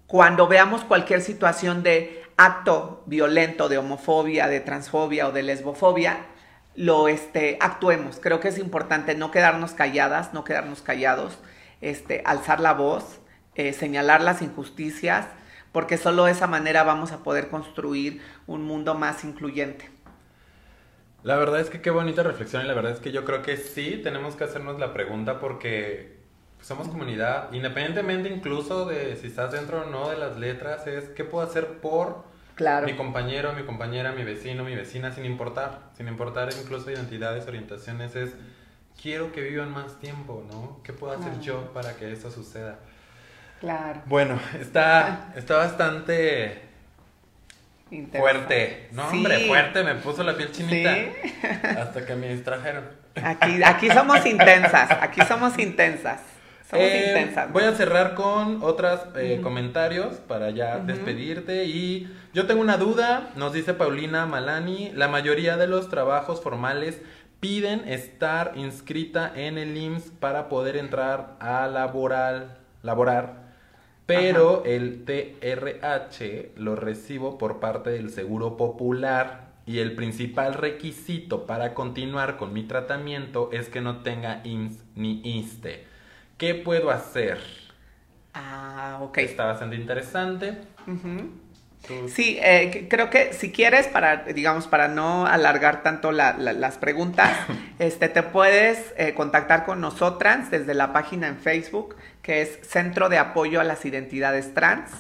cuando veamos cualquier situación de acto violento de homofobia, de transfobia o de lesbofobia, lo este, actuemos. Creo que es importante no quedarnos calladas, no quedarnos callados, este, alzar la voz, eh, señalar las injusticias, porque solo de esa manera vamos a poder construir un mundo más incluyente. La verdad es que qué bonita reflexión y la verdad es que yo creo que sí tenemos que hacernos la pregunta porque somos comunidad, independientemente incluso de si estás dentro o no de las letras, es qué puedo hacer por mi compañero, mi compañera, mi vecino, mi vecina, sin importar, sin importar incluso identidades, orientaciones, es quiero que vivan más tiempo, ¿no? ¿Qué puedo hacer yo para que eso suceda? Claro. Bueno, está, está bastante Fuerte. No, hombre, fuerte. Me puso la piel chinita. Hasta que me distrajeron. Aquí, aquí somos intensas. Aquí somos intensas. Somos eh, intensas. Voy a cerrar con otros eh, comentarios para ya despedirte. Y yo tengo una duda. Nos dice Paulina Malani. La mayoría de los trabajos formales piden estar inscrita en el IMSS para poder entrar a laboral, laborar pero el TRH lo recibo por parte del Seguro Popular y el principal requisito para continuar con mi tratamiento es que no tenga IMSS ni ISTE. ¿Qué puedo hacer? Ah, ok. Está bastante interesante. Sí, eh, creo que si quieres, para, digamos, para no alargar tanto las preguntas, este, te puedes eh, contactar con nosotras desde la página en Facebook, que es Centro de Apoyo a las Identidades Trans.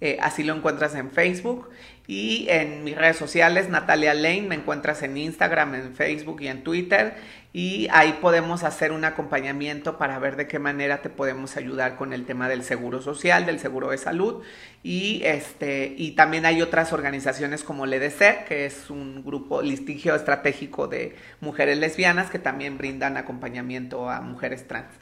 Eh, así lo encuentras en Facebook. Y en mis redes sociales, Natalia Lane, me encuentras en Instagram, en Facebook y en Twitter y ahí podemos hacer un acompañamiento para ver de qué manera te podemos ayudar con el tema del seguro social, del seguro de salud y este y también hay otras organizaciones como LEDECER, que es un grupo listigio estratégico de mujeres lesbianas que también brindan acompañamiento a mujeres trans.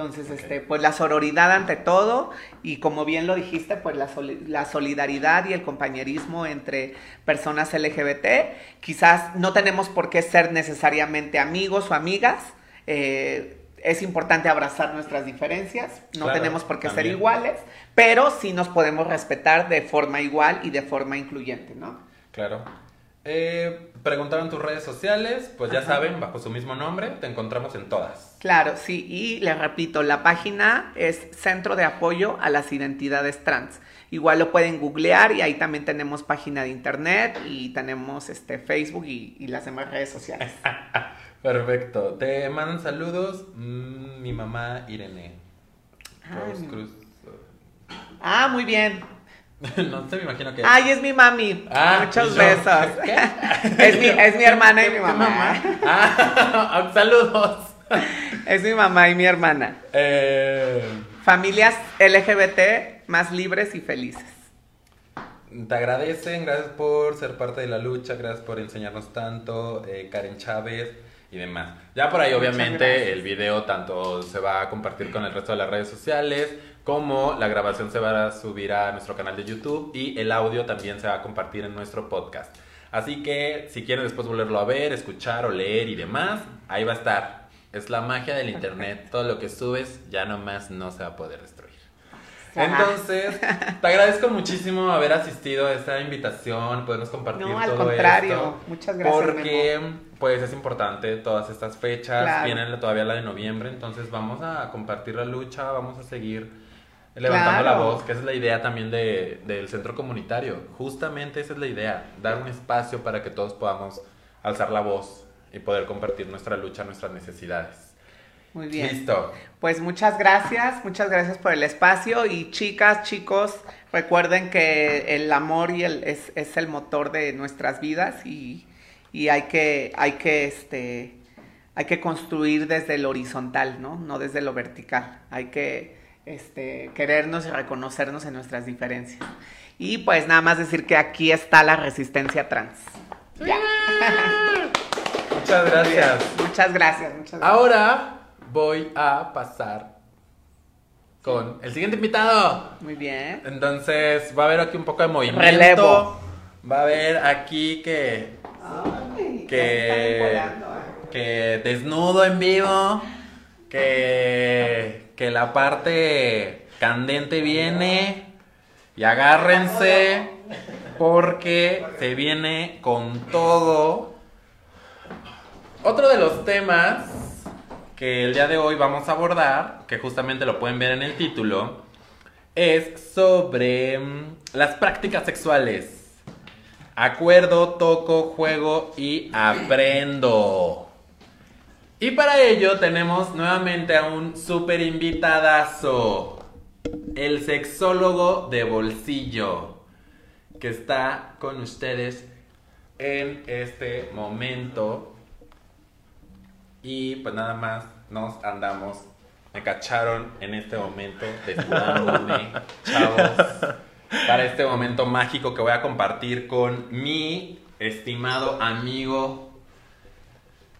Entonces, este, pues la sororidad ante todo y como bien lo dijiste, pues la, la, solidaridad y el compañerismo entre personas LGBT. Quizás no tenemos por qué ser necesariamente amigos o amigas. Eh, es importante abrazar nuestras diferencias, no tenemos por qué ser iguales, pero sí nos podemos respetar de forma igual y de forma incluyente, ¿no? Claro. Eh, preguntaron tus redes sociales, pues ya saben, bajo su mismo nombre, te encontramos en todas. Claro, sí, y les repito, la página es Centro de Apoyo a las Identidades Trans. Igual lo pueden googlear y ahí también tenemos página de internet y tenemos este Facebook y, las demás redes sociales. Perfecto. Te mandan saludos mm, mi mamá Irene. Ah, muy bien. no sé, me imagino que. Ay, es mi mami. Ah, Muchos besos. es, mi, es mi hermana y mi mamá. Ah, saludos. es mi mamá y mi hermana. Eh... Familias LGBT más libres y felices. te agradecen, gracias por ser parte de la lucha, gracias por enseñarnos tanto, eh, Karen Chávez y demás. Ya por ahí obviamente el video tanto se va a compartir con el resto de las redes sociales, como la grabación se va a subir a nuestro canal de YouTube y el audio también se va a compartir en nuestro podcast. Así que si quieren después volverlo a ver, escuchar o leer y demás, ahí va a estar. Es la magia del internet. Todo lo que subes ya nomás no se va a poder destruir. Entonces, te agradezco muchísimo haber asistido a esta invitación, podernos compartir No, todo al contrario. esto. Muchas gracias. Porque Memo. pues es importante todas estas fechas, Claro. viene todavía la de noviembre, entonces vamos a compartir la lucha, vamos a seguir levantando Claro. la voz, que esa es la idea también de, del centro comunitario. Justamente esa es la idea, dar un espacio para que todos podamos alzar la voz y poder compartir nuestra lucha, nuestras necesidades. Muy bien. Listo. Pues muchas gracias, muchas gracias por el espacio y chicas, chicos, recuerden que el amor y el, es, es el motor de nuestras vidas y, y hay que, hay que, este, hay que construir desde el horizontal, ¿no? No desde lo vertical. Hay que este, querernos y reconocernos en nuestras diferencias. Y pues nada más decir que aquí está la resistencia trans. Ya. Muchas gracias. Muchas gracias, muchas gracias. Ahora voy a pasar con el siguiente invitado. Muy bien. Entonces va a haber aquí un poco de movimiento. Relevo. Va a haber aquí que, Ay, que, ya están volando, ¿eh? que desnudo en vivo. Que, que la parte candente viene. Y agárrense porque se viene con todo. Otro de los temas que el día de hoy vamos a abordar, que justamente lo pueden ver en el título, es sobre mm, las prácticas sexuales. Acuerdo, toco, juego y aprendo. Y para ello tenemos nuevamente a un super invitadazo, el sexólogo de bolsillo, que está con ustedes en este momento. Y pues nada más nos andamos. Me cacharon en este momento desnudándome, chavos. Para este momento mágico que voy a compartir con mi estimado amigo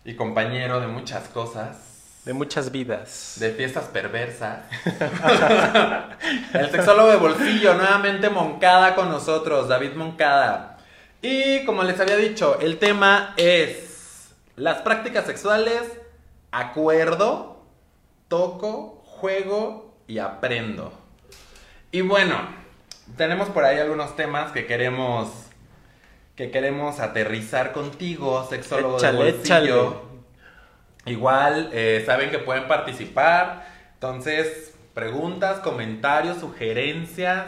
y compañero de muchas cosas. De muchas vidas. De fiestas perversas. El sexólogo de bolsillo, nuevamente Moncada con nosotros, David Moncada. Y como les había dicho, el tema es las prácticas sexuales, acuerdo, toco, juego y aprendo. Y bueno, tenemos por ahí algunos temas que queremos que queremos aterrizar contigo, sexólogo de Échale, bolsillo. échale. Igual eh, saben que pueden participar. Entonces, preguntas, comentarios, sugerencias.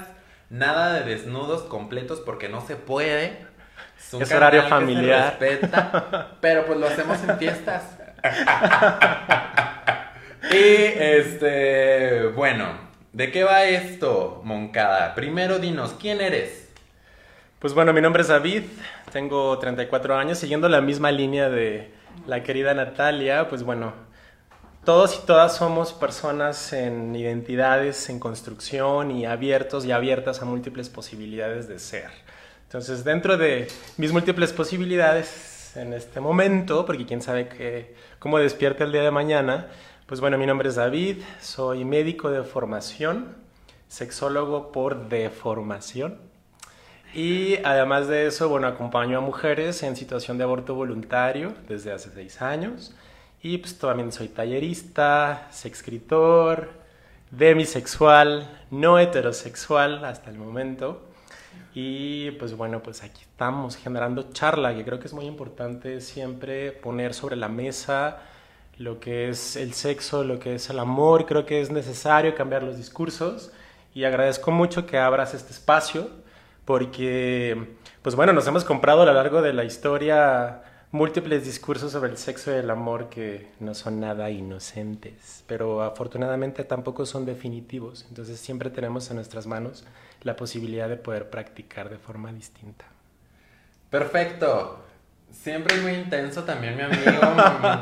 Nada de desnudos completos porque no se puede. un Es horario canal que se familiar. respeta, pero pues lo hacemos en fiestas. y este, bueno, ¿de qué va esto, Moncada? Primero dinos, ¿quién eres? Pues bueno, mi nombre es David, tengo 34 años, siguiendo la misma línea de la querida Natalia, pues bueno, todos y todas somos personas en identidades, en construcción y abiertos y abiertas a múltiples posibilidades de ser. Entonces, dentro de mis múltiples posibilidades en este momento, porque quién sabe que, cómo despierta el día de mañana, pues bueno, mi nombre es David, soy médico de formación, sexólogo por deformación. Y además de eso, bueno, acompaño a mujeres en situación de aborto voluntario desde hace seis años. Y pues también soy tallerista, escritor, demisexual, no heterosexual hasta el momento. Y pues bueno, pues aquí estamos generando charla, que creo que es muy importante siempre poner sobre la mesa lo que es el sexo, lo que es el amor. Creo que es necesario cambiar los discursos y agradezco mucho que abras este espacio porque, pues bueno, nos hemos comprado a lo largo de la historia múltiples discursos sobre el sexo y el amor que no son nada inocentes, pero afortunadamente tampoco son definitivos. Entonces siempre tenemos en nuestras manos la posibilidad de poder practicar de forma distinta. Perfecto. Siempre muy intenso también mi amigo,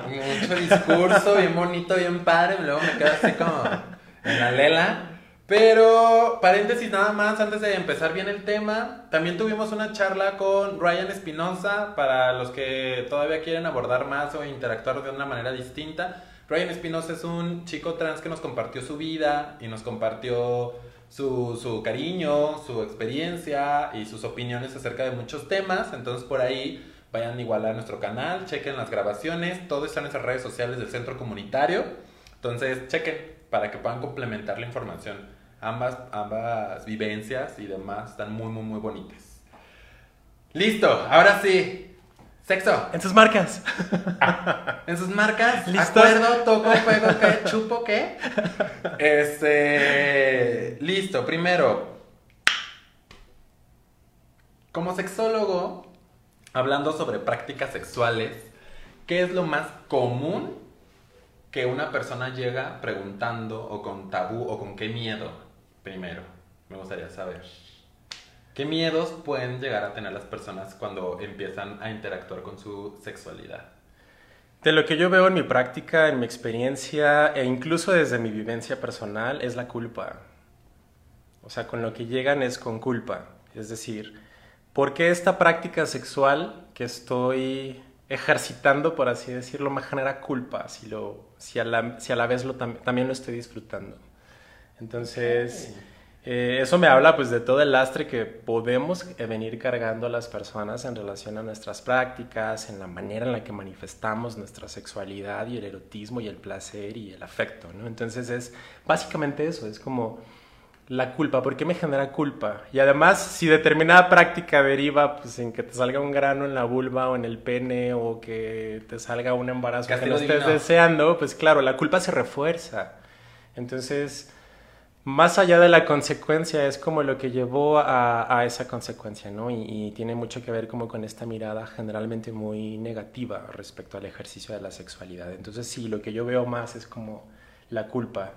mucho discurso, bien bonito, bien padre, luego me quedo así como en la lela. Pero, paréntesis nada más, antes de empezar bien el tema, también tuvimos una charla con Ryan Espinosa, para los que todavía quieren abordar más o interactuar de una manera distinta. Ryan Espinosa es un chico trans que nos compartió su vida y nos compartió su, su cariño, su experiencia y sus opiniones acerca de muchos temas. Entonces, por ahí vayan igual a nuestro canal, chequen las grabaciones, todo está en nuestras redes sociales del centro comunitario. Entonces, chequen para que puedan complementar la información. Ambas, ambas vivencias y demás están muy, muy, muy bonitas. Listo, ahora sí. Sexo. En sus marcas. En sus marcas. ¿Listos? Acuerdo, toco, juego, ¿qué? Chupo, ¿qué? Este. Listo, primero. Como sexólogo, hablando sobre prácticas sexuales, ¿qué es lo más común que una persona llega preguntando o con tabú o con qué miedo? Primero, me gustaría saber. ¿Qué miedos pueden llegar a tener las personas cuando empiezan a interactuar con su sexualidad? De lo que yo veo en mi práctica, en mi experiencia e incluso desde mi vivencia personal es la culpa. O sea, con lo que llegan es con culpa. Es decir, ¿por qué esta práctica sexual que estoy ejercitando, por así decirlo, me genera culpa si, lo, si, a, la, si a la vez lo, tam- también lo estoy disfrutando? Entonces, eh, eso me habla pues de todo el lastre que podemos venir cargando a las personas en relación a nuestras prácticas, en la manera en la que manifestamos nuestra sexualidad y el erotismo y el placer y el afecto, ¿no? Entonces es básicamente eso, es como la culpa, ¿por qué me genera culpa? Y además, si determinada práctica deriva pues, en que te salga un grano en la vulva o en el pene o que te salga un embarazo que Castigo no estés divino. deseando, pues claro, la culpa se refuerza. Entonces, más allá de la consecuencia, es como lo que llevó a, esa consecuencia, ¿no? Y, y tiene mucho que ver como con esta mirada generalmente muy negativa respecto al ejercicio de la sexualidad. Entonces, sí, lo que yo veo más es como la culpa.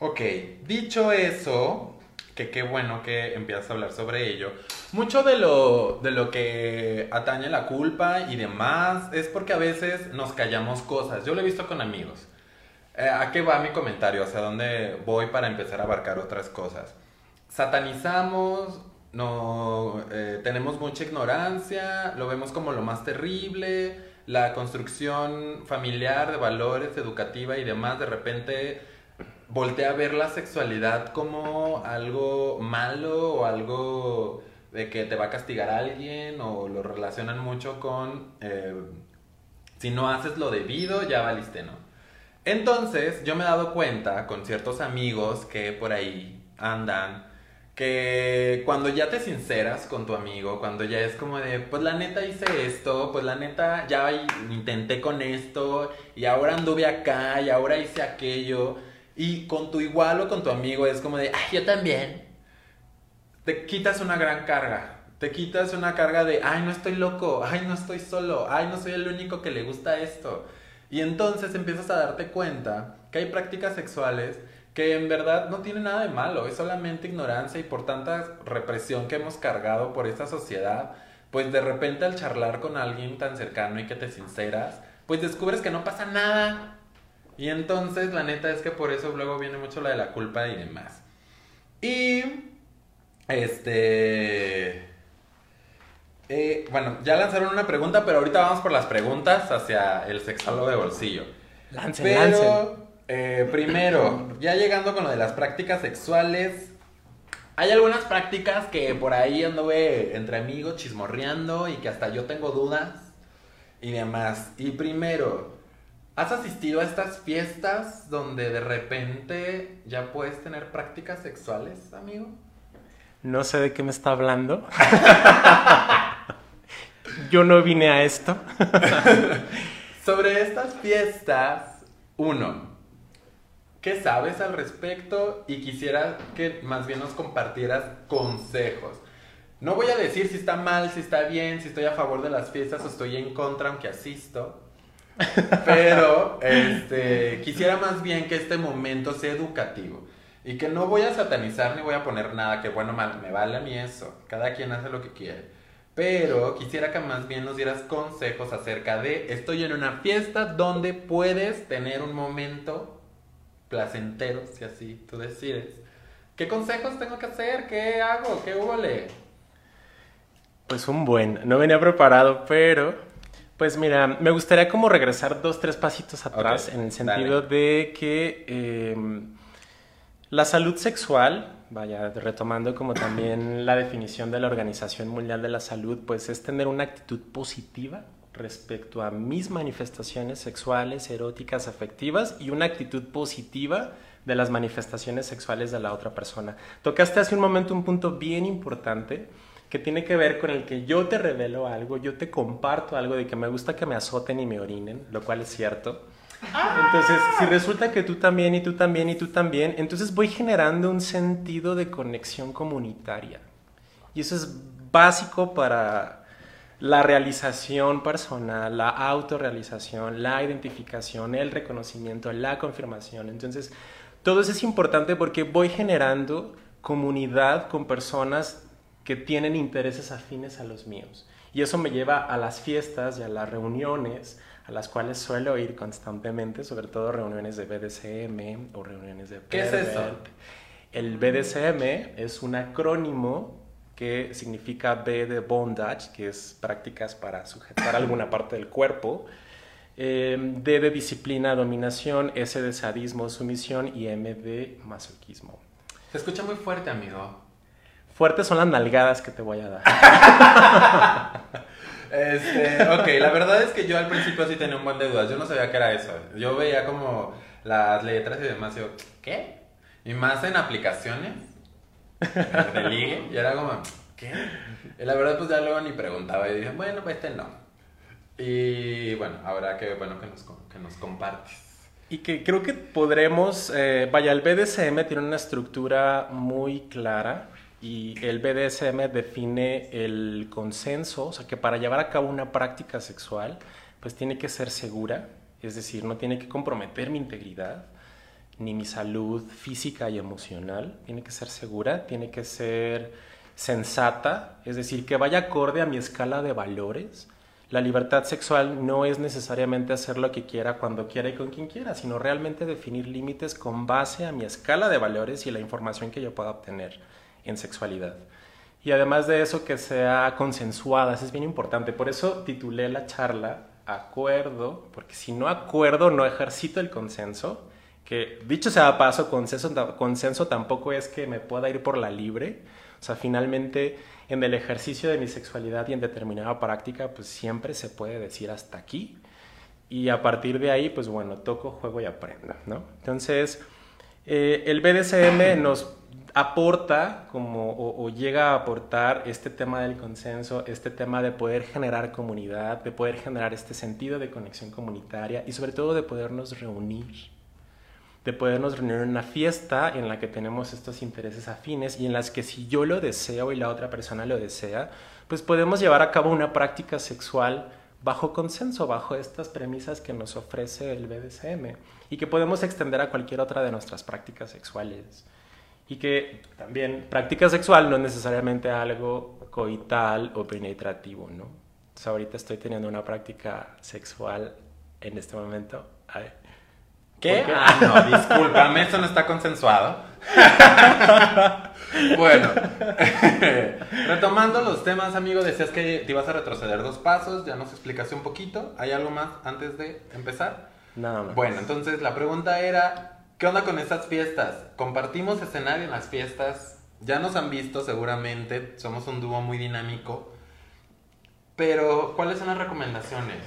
Ok, dicho eso, que qué bueno que empiezas a hablar sobre ello, mucho de lo, de lo que atañe la culpa y demás es porque a veces nos callamos cosas. Yo lo he visto con amigos. Eh, ¿A qué va mi comentario? ¿Hacia dónde voy para empezar a abarcar otras cosas? Satanizamos, no, eh, tenemos mucha ignorancia, lo vemos como lo más terrible, la construcción familiar de valores, educativa y demás, de repente voltea a ver la sexualidad como algo malo o algo de que te va a castigar alguien o lo relacionan mucho con eh, si no haces lo debido ya valiste, ¿no? Entonces yo me he dado cuenta con ciertos amigos que por ahí andan que cuando ya te sinceras con tu amigo, cuando ya es como de, pues la neta hice esto, pues la neta ya intenté con esto y ahora anduve acá y ahora hice aquello y con tu igual o con tu amigo es como de, ay, yo también. Te quitas una gran carga. Te quitas una carga de, ay, no estoy loco, ay, no estoy solo, ay, no soy el único que le gusta esto. Y entonces empiezas a darte cuenta que hay prácticas sexuales que en verdad no tienen nada de malo, es solamente ignorancia y por tanta represión que hemos cargado por esta sociedad, pues de repente al charlar con alguien tan cercano y que te sinceras, pues descubres que no pasa nada. Y entonces la neta es que por eso luego viene mucho la de la culpa y demás. Y este eh, bueno, ya lanzaron una pregunta, pero ahorita vamos por las preguntas hacia el sexólogo de bolsillo. Lancen, Pero, lancen. eh, primero, ya llegando con lo de las prácticas sexuales, hay algunas prácticas que por ahí anduve entre amigos chismorreando y que hasta yo tengo dudas y demás. Y primero, ¿has asistido a estas fiestas donde de repente ya puedes tener prácticas sexuales, amigo? No sé de qué me está hablando. Yo no vine a esto. Sobre estas fiestas, uno, ¿qué sabes al respecto? Y quisiera que más bien nos compartieras consejos. No voy a decir si está mal, si está bien, si estoy a favor de las fiestas o estoy en contra, aunque asisto. Pero este, quisiera más bien que este momento sea educativo. Y que no voy a satanizar ni voy a poner nada, que bueno, mal, me vale a mí eso. Cada quien hace lo que quiere. Pero quisiera que más bien nos dieras consejos acerca de estoy en una fiesta donde puedes tener un momento placentero, si así tú decides, ¿Qué consejos tengo que hacer? ¿Qué hago? ¿Qué hubo? Pues un buen, no venía preparado, pero pues mira, me gustaría como regresar dos, tres pasitos atrás en el sentido de que em, la salud sexual, vaya, retomando como también la definición de la Organización Mundial de la Salud, pues es tener una actitud positiva respecto a mis manifestaciones sexuales, eróticas, afectivas y una actitud positiva de las manifestaciones sexuales de la otra persona. Tocaste hace un momento un punto bien importante que tiene que ver con el que yo te revelo algo, yo te comparto algo de que me gusta que me azoten y me orinen, lo cual es cierto. Entonces, si resulta que tú también y tú también y tú también, entonces voy generando un sentido de conexión comunitaria. Y eso es básico para la realización personal, la autorrealización, la identificación, el reconocimiento, la confirmación. Entonces, todo eso es importante porque voy generando comunidad con personas que tienen intereses afines a los míos. Y eso me lleva a las fiestas y a las reuniones a las cuales suelo ir constantemente, sobre todo reuniones de BDSM o reuniones de... ¿Qué es eso? El BDSM es un acrónimo que significa B de bondage, que es prácticas para sujetar alguna parte del cuerpo, eh, D de disciplina, dominación, S de sadismo, sumisión y M de masoquismo. Se escucha muy fuerte, amigo. Fuertes son las nalgadas que te voy a dar. este, ok, la verdad es que yo al principio sí tenía un buen de dudas. Yo no sabía qué era eso. Yo veía como las letras y demás. Y yo, ¿qué? Y más en aplicaciones. Y era como, ¿qué? Y la verdad, pues ya luego ni preguntaba. Y dije, bueno, pues este no. Y bueno, ahora que bueno que nos, que nos compartes. Y que creo que podremos, eh, vaya, el BDSM tiene una estructura muy clara y el BDSM define el consenso, o sea que para llevar a cabo una práctica sexual, pues tiene que ser segura, es decir, no tiene que comprometer mi integridad, ni mi salud física y emocional. Tiene que ser segura, tiene que ser sensata, es decir, que vaya acorde a mi escala de valores. La libertad sexual no es necesariamente hacer lo que quiera cuando quiera y con quien quiera, sino realmente definir límites con base a mi escala de valores y la información que yo pueda obtener en sexualidad. Y además de eso, que sea consensuada, eso es bien importante. Por eso titulé la charla Acuerdo, porque si no acuerdo, no ejercito el consenso que dicho sea paso, consenso, consenso tampoco es que me pueda ir por la libre. O sea, finalmente en el ejercicio de mi sexualidad y en determinada práctica, pues siempre se puede decir hasta aquí. Y a partir de ahí, pues bueno, toco, juego y aprendo, ¿no? Entonces, eh, el BDSM nos aporta como o, llega a aportar este tema del consenso, este tema de poder generar comunidad, de poder generar este sentido de conexión comunitaria y sobre todo de podernos reunir de podernos reunir en una fiesta en la que tenemos estos intereses afines y en las que si yo lo deseo y la otra persona lo desea, pues podemos llevar a cabo una práctica sexual bajo consenso, bajo estas premisas que nos ofrece el BDSM y que podemos extender a cualquier otra de nuestras prácticas sexuales. Y que también práctica sexual no es necesariamente algo coital o penetrativo, ¿no? ahorita estoy teniendo una práctica sexual en este momento. ¿Qué? Ah, no, discúlpame, eso no está consensuado. bueno, retomando los temas, amigo, decías que te ibas a retroceder dos pasos, ya nos explicaste un poquito. ¿Hay algo más antes de empezar? Nada más. Bueno, entonces la pregunta era, ¿qué onda con estas fiestas? ¿Compartimos escenario en las fiestas? Ya nos han visto seguramente, somos un dúo muy dinámico. Pero, ¿cuáles son las recomendaciones?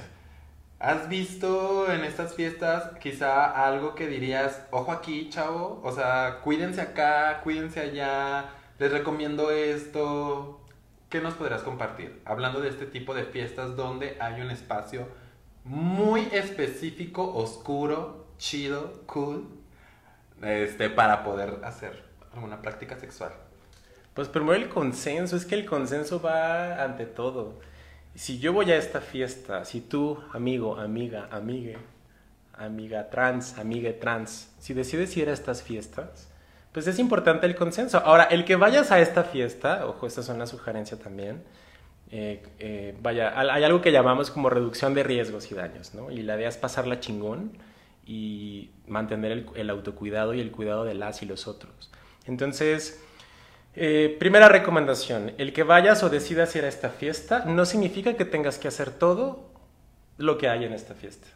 ¿Has visto en estas fiestas quizá algo que dirías, ojo aquí, chavo? O sea, cuídense acá, cuídense allá, les recomiendo esto. ¿Qué nos podrás compartir? Hablando de este tipo de fiestas donde hay un espacio muy específico, oscuro, chido, cool, este, para poder hacer alguna práctica sexual. Pues primero el consenso, es que el consenso va ante todo si yo voy a esta fiesta, si tú, amigo, amiga, amigue, amiga trans, amiga trans, si decides ir a estas fiestas, pues es importante el consenso. Ahora, el que vayas a esta fiesta, ojo, esta es una sugerencia también, eh, eh, vaya, hay algo que llamamos como reducción de riesgos y daños, ¿no? Y la idea es pasarla chingón y mantener el, autocuidado y el cuidado de las y los otros. Entonces, eh, primera recomendación, el que vayas o decidas ir a esta fiesta no significa que tengas que hacer todo lo que hay en esta fiesta.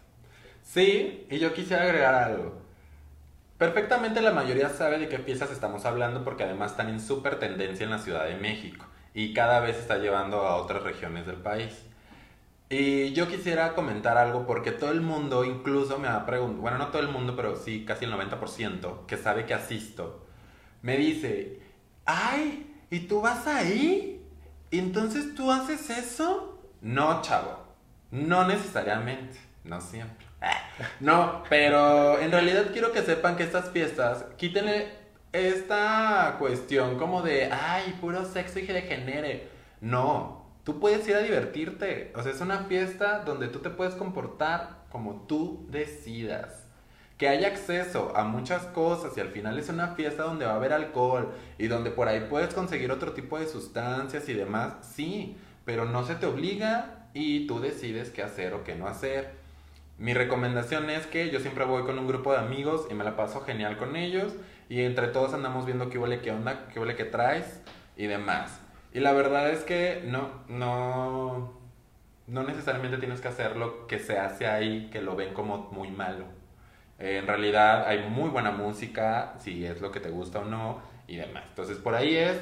Sí, y yo quisiera agregar algo. Perfectamente la mayoría sabe de qué piezas estamos hablando porque además están en súper tendencia en la Ciudad de México y cada vez está llevando a otras regiones del país. Y yo quisiera comentar algo porque todo el mundo incluso me ha preguntado, bueno, no todo el mundo, pero sí casi el 90% que sabe que asisto, me dice, ay, ¿y tú vas ahí? ¿Entonces tú haces eso? No, chavo, no necesariamente, no siempre. No, pero en realidad quiero que sepan que estas fiestas, quítenle esta cuestión como de, ay, puro sexo y que degenere. No, Tú puedes ir a divertirte. O sea, es una fiesta donde tú te puedes comportar como tú decidas. Que haya acceso a muchas cosas y al final es una fiesta donde va a haber alcohol y donde por ahí puedes conseguir otro tipo de sustancias y demás. Sí, pero no se te obliga y tú decides qué hacer o qué no hacer. Mi recomendación es que yo siempre voy con un grupo de amigos y me la paso genial con ellos y entre todos andamos viendo qué huele, qué onda, qué huele, qué traes y demás. Y la verdad es que no, no, no necesariamente tienes que hacer lo que se hace ahí, que lo ven como muy malo. Eh, en realidad hay muy buena música, si es lo que te gusta o no, y demás. Entonces por ahí es,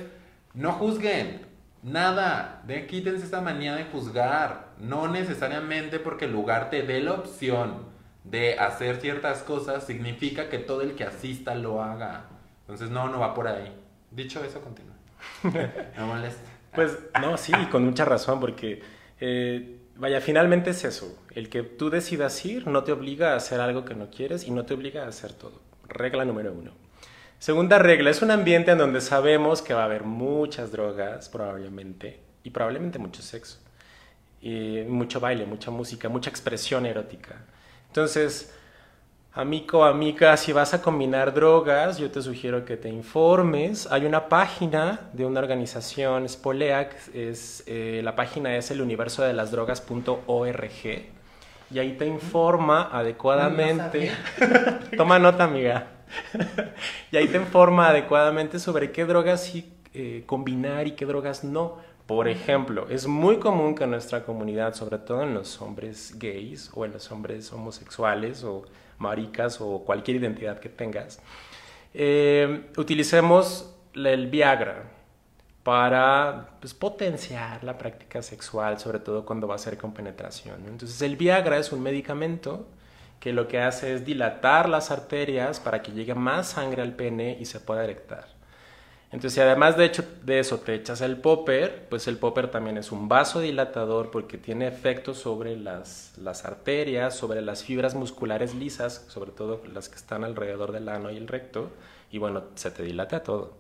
no juzguen, nada, de quítense esta manía de juzgar. No necesariamente porque el lugar te dé la opción de hacer ciertas cosas, significa que todo el que asista lo haga. Entonces no, no va por ahí. Dicho eso, continúa. Me molesta. Pues no, sí, con mucha razón, porque eh, vaya, finalmente es eso. El que tú decidas ir no te obliga a hacer algo que no quieres y no te obliga a hacer todo. Regla número uno. Segunda regla, es un ambiente en donde sabemos que va a haber muchas drogas, probablemente, y probablemente mucho sexo, y mucho baile, mucha música, mucha expresión erótica. Entonces, Amigo, amiga, si vas a combinar drogas, yo te sugiero que te informes. Hay una página de una organización, Spoleac, es, eh, la página es el universo de las drogas.org y ahí te informa adecuadamente. Toma nota, amiga. y ahí te informa adecuadamente sobre qué drogas sí eh, combinar y qué drogas no. Por ejemplo, es muy común que en nuestra comunidad, sobre todo en los hombres gays o en los hombres homosexuales o maricas o cualquier identidad que tengas, eh, utilicemos el Viagra para pues, potenciar la práctica sexual, sobre todo cuando va a ser con penetración. Entonces el Viagra es un medicamento que lo que hace es dilatar las arterias para que llegue más sangre al pene y se pueda erectar. Entonces, si además de, hecho, de eso te echas el popper, pues el popper también es un vasodilatador porque tiene efectos sobre las, las arterias, sobre las fibras musculares lisas, sobre todo las que están alrededor del ano y el recto, y bueno, se te dilata todo.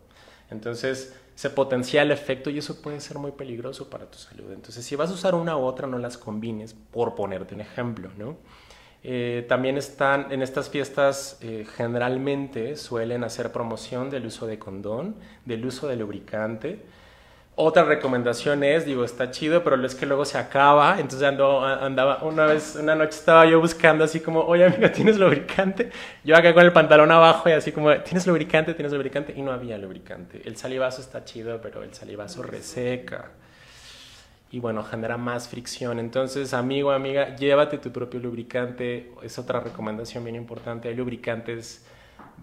Entonces, se potencia el efecto y eso puede ser muy peligroso para tu salud. Entonces, si vas a usar una u otra, no las combines, por ponerte un ejemplo, ¿no? Eh, también están en estas fiestas eh, generalmente suelen hacer promoción del uso de condón, del uso de lubricante. Otra recomendación es, digo, está chido, pero es que luego se acaba. Entonces ando, andaba, una vez, una noche estaba yo buscando así como, oye amiga, ¿tienes lubricante? Yo acá con el pantalón abajo y así como, ¿tienes lubricante? ¿Tienes lubricante? Y no había lubricante. El salivazo está chido, pero el salivazo reseca y bueno, genera más fricción. Entonces, amigo, amiga, llévate tu propio lubricante. Es otra recomendación bien importante. Hay lubricantes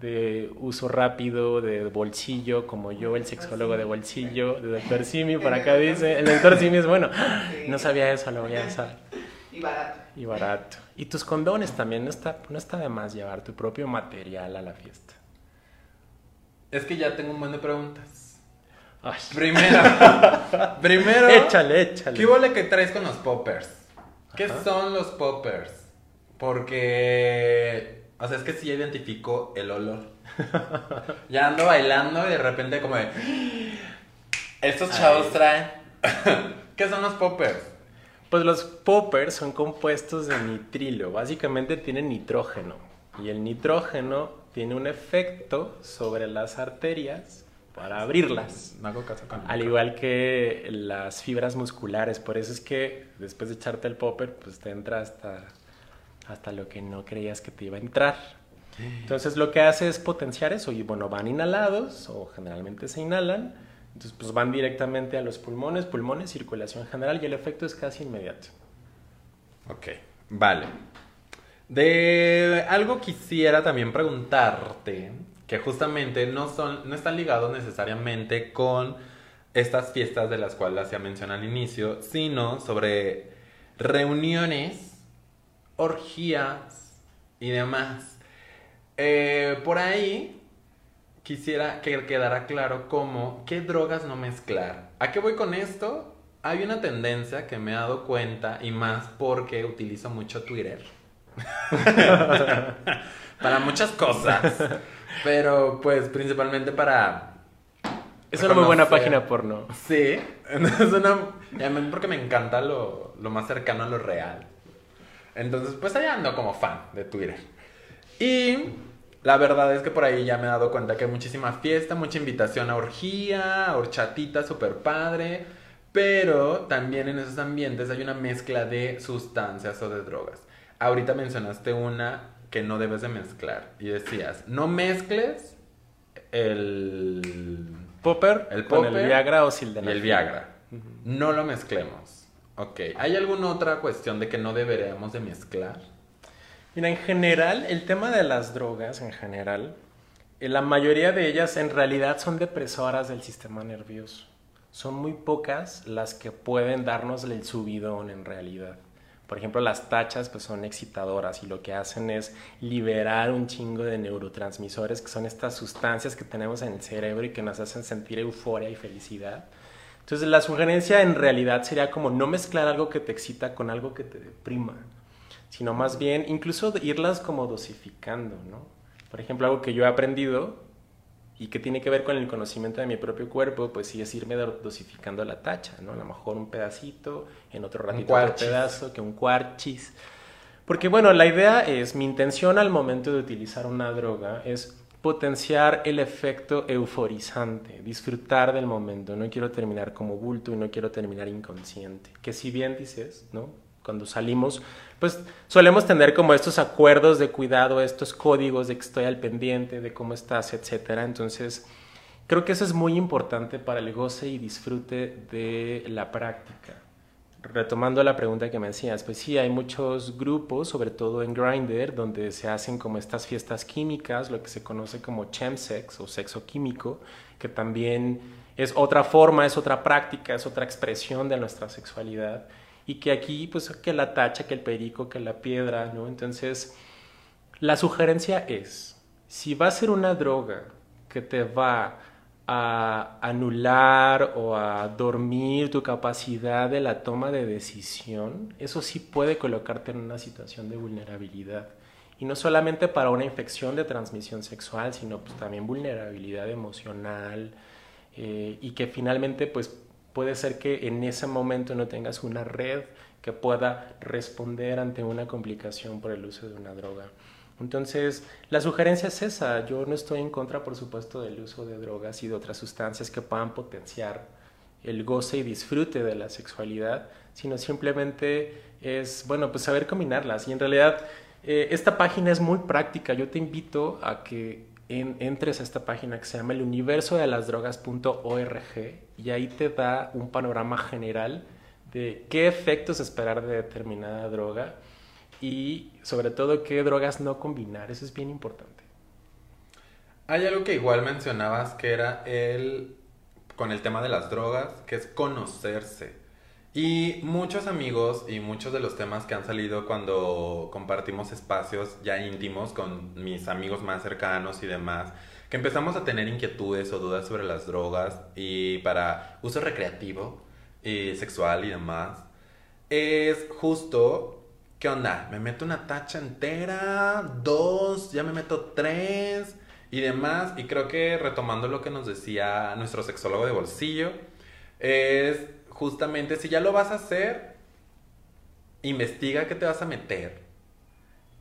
de uso rápido, de bolsillo, como yo, el sexólogo de bolsillo, de Doctor Simi, por acá dice. El Doctor Simi es bueno. No sabía eso, lo voy a usar. Y barato. Y barato. Y tus condones también, no está, no está de más llevar tu propio material a la fiesta. Es que ya tengo un montón de preguntas. Primero, primero. Échale, échale. ¿Qué huele que traes con los poppers? ¿Qué son los poppers? Porque. O sea, es que sí identifico el olor. ya ando bailando y de repente, como de. Estos chavos traen. ¿Qué son los poppers? Pues los poppers son compuestos de nitrilo. Básicamente tienen nitrógeno. Y el nitrógeno tiene un efecto sobre las arterias para abrirlas. Al igual que las fibras musculares. Por eso es que después de echarte el popper, pues te entra hasta, hasta lo que no creías que te iba a entrar. Entonces lo que hace es potenciar eso y bueno, van inhalados o generalmente se inhalan, entonces pues van directamente a los pulmones, pulmones, circulación general y el efecto es casi inmediato. Ok, vale. De algo quisiera también preguntarte, que justamente no, son, no están ligados necesariamente con estas fiestas de las cuales ya mencioné al inicio, sino sobre reuniones, orgías y demás. Eh, por ahí quisiera que quedara claro cómo, qué drogas no mezclar. ¿A qué voy con esto? Hay una tendencia que me he dado cuenta y más porque utilizo mucho Twitter. para muchas cosas. Pero pues principalmente para... Es una muy buena página porno. Sí, es una... y además porque me encanta lo, lo más cercano a lo real. Entonces, pues ahí ando como fan de Twitter. Y la verdad es que por ahí ya me he dado cuenta que hay muchísima fiesta, mucha invitación a orgía, a horchatita super padre. Pero también en esos ambientes hay una mezcla de sustancias o de drogas. Ahorita mencionaste una que no debes de mezclar. Y decías, no mezcles el Popper, El con popper el Viagra o y sildenafil. el Viagra. No lo mezclemos. Ok. ¿Hay alguna otra cuestión de que no deberíamos de mezclar? Mira, en general, el tema de las drogas, en general, eh, la mayoría de ellas en realidad son depresoras del sistema nervioso. Son muy pocas las que pueden darnos el subidón en realidad. Por ejemplo, las tachas pues son excitadoras y lo que hacen es liberar un chingo de neurotransmisores que son estas sustancias que tenemos en el cerebro y que nos hacen sentir euforia y felicidad. Entonces la sugerencia en realidad sería como no mezclar algo que te excita con algo que te deprima, sino más bien incluso irlas como dosificando, ¿no? Por ejemplo, algo que yo he aprendido y que tiene que ver con el conocimiento de mi propio cuerpo, pues sí es irme do- dosificando la tacha, ¿no? A lo mejor un pedacito, en otro ratito otro pedazo, que un cuarchis. Porque bueno, la idea es, mi intención al momento de utilizar una droga es potenciar el efecto euforizante, disfrutar del momento. No quiero terminar como bulto y no quiero terminar inconsciente. Que si bien dices, ¿no? Cuando salimos, pues solemos tener como estos acuerdos de cuidado, estos códigos de que estoy al pendiente, de cómo estás, etcétera. Entonces, creo que eso es muy importante para el goce y disfrute de la práctica. Retomando la pregunta que me decías, pues sí, hay muchos grupos, sobre todo en Grindr, donde se hacen como estas fiestas químicas, lo que se conoce como chemsex o sexo químico, que también es otra forma, es otra práctica, es otra expresión de nuestra sexualidad. Y que aquí, pues, que la tacha, que el perico, que la piedra, ¿no? Entonces, la sugerencia es, si va a ser una droga que te va a anular o a dormir tu capacidad de la toma de decisión, eso sí puede colocarte en una situación de vulnerabilidad. Y no solamente para una infección de transmisión sexual, sino pues también vulnerabilidad emocional eh, y que finalmente pues puede ser que en ese momento no tengas una red que pueda responder ante una complicación por el uso de una droga. Entonces, la sugerencia es esa. Yo no estoy en contra, por supuesto, del uso de drogas y de otras sustancias que puedan potenciar el goce y disfrute de la sexualidad, sino simplemente es, bueno, pues saber combinarlas. Y en realidad, eh, esta página es muy práctica. Yo te invito a que en- entres a esta página que se llama el universo de las drogas.org y ahí te da un panorama general de qué efectos esperar de determinada droga y sobre todo qué drogas no combinar. Eso es bien importante. Hay algo que igual mencionabas que era el con el tema de las drogas, que es conocerse. Y muchos amigos y muchos de los temas que han salido cuando compartimos espacios ya íntimos con mis amigos más cercanos y demás, que empezamos a tener inquietudes o dudas sobre las drogas y para uso recreativo y sexual y demás, es justo, ¿qué onda? Me meto una tacha entera, dos, ya me meto tres y demás. Y creo que retomando lo que nos decía nuestro sexólogo de bolsillo, es justamente si ya lo vas a hacer, investiga qué te vas a meter.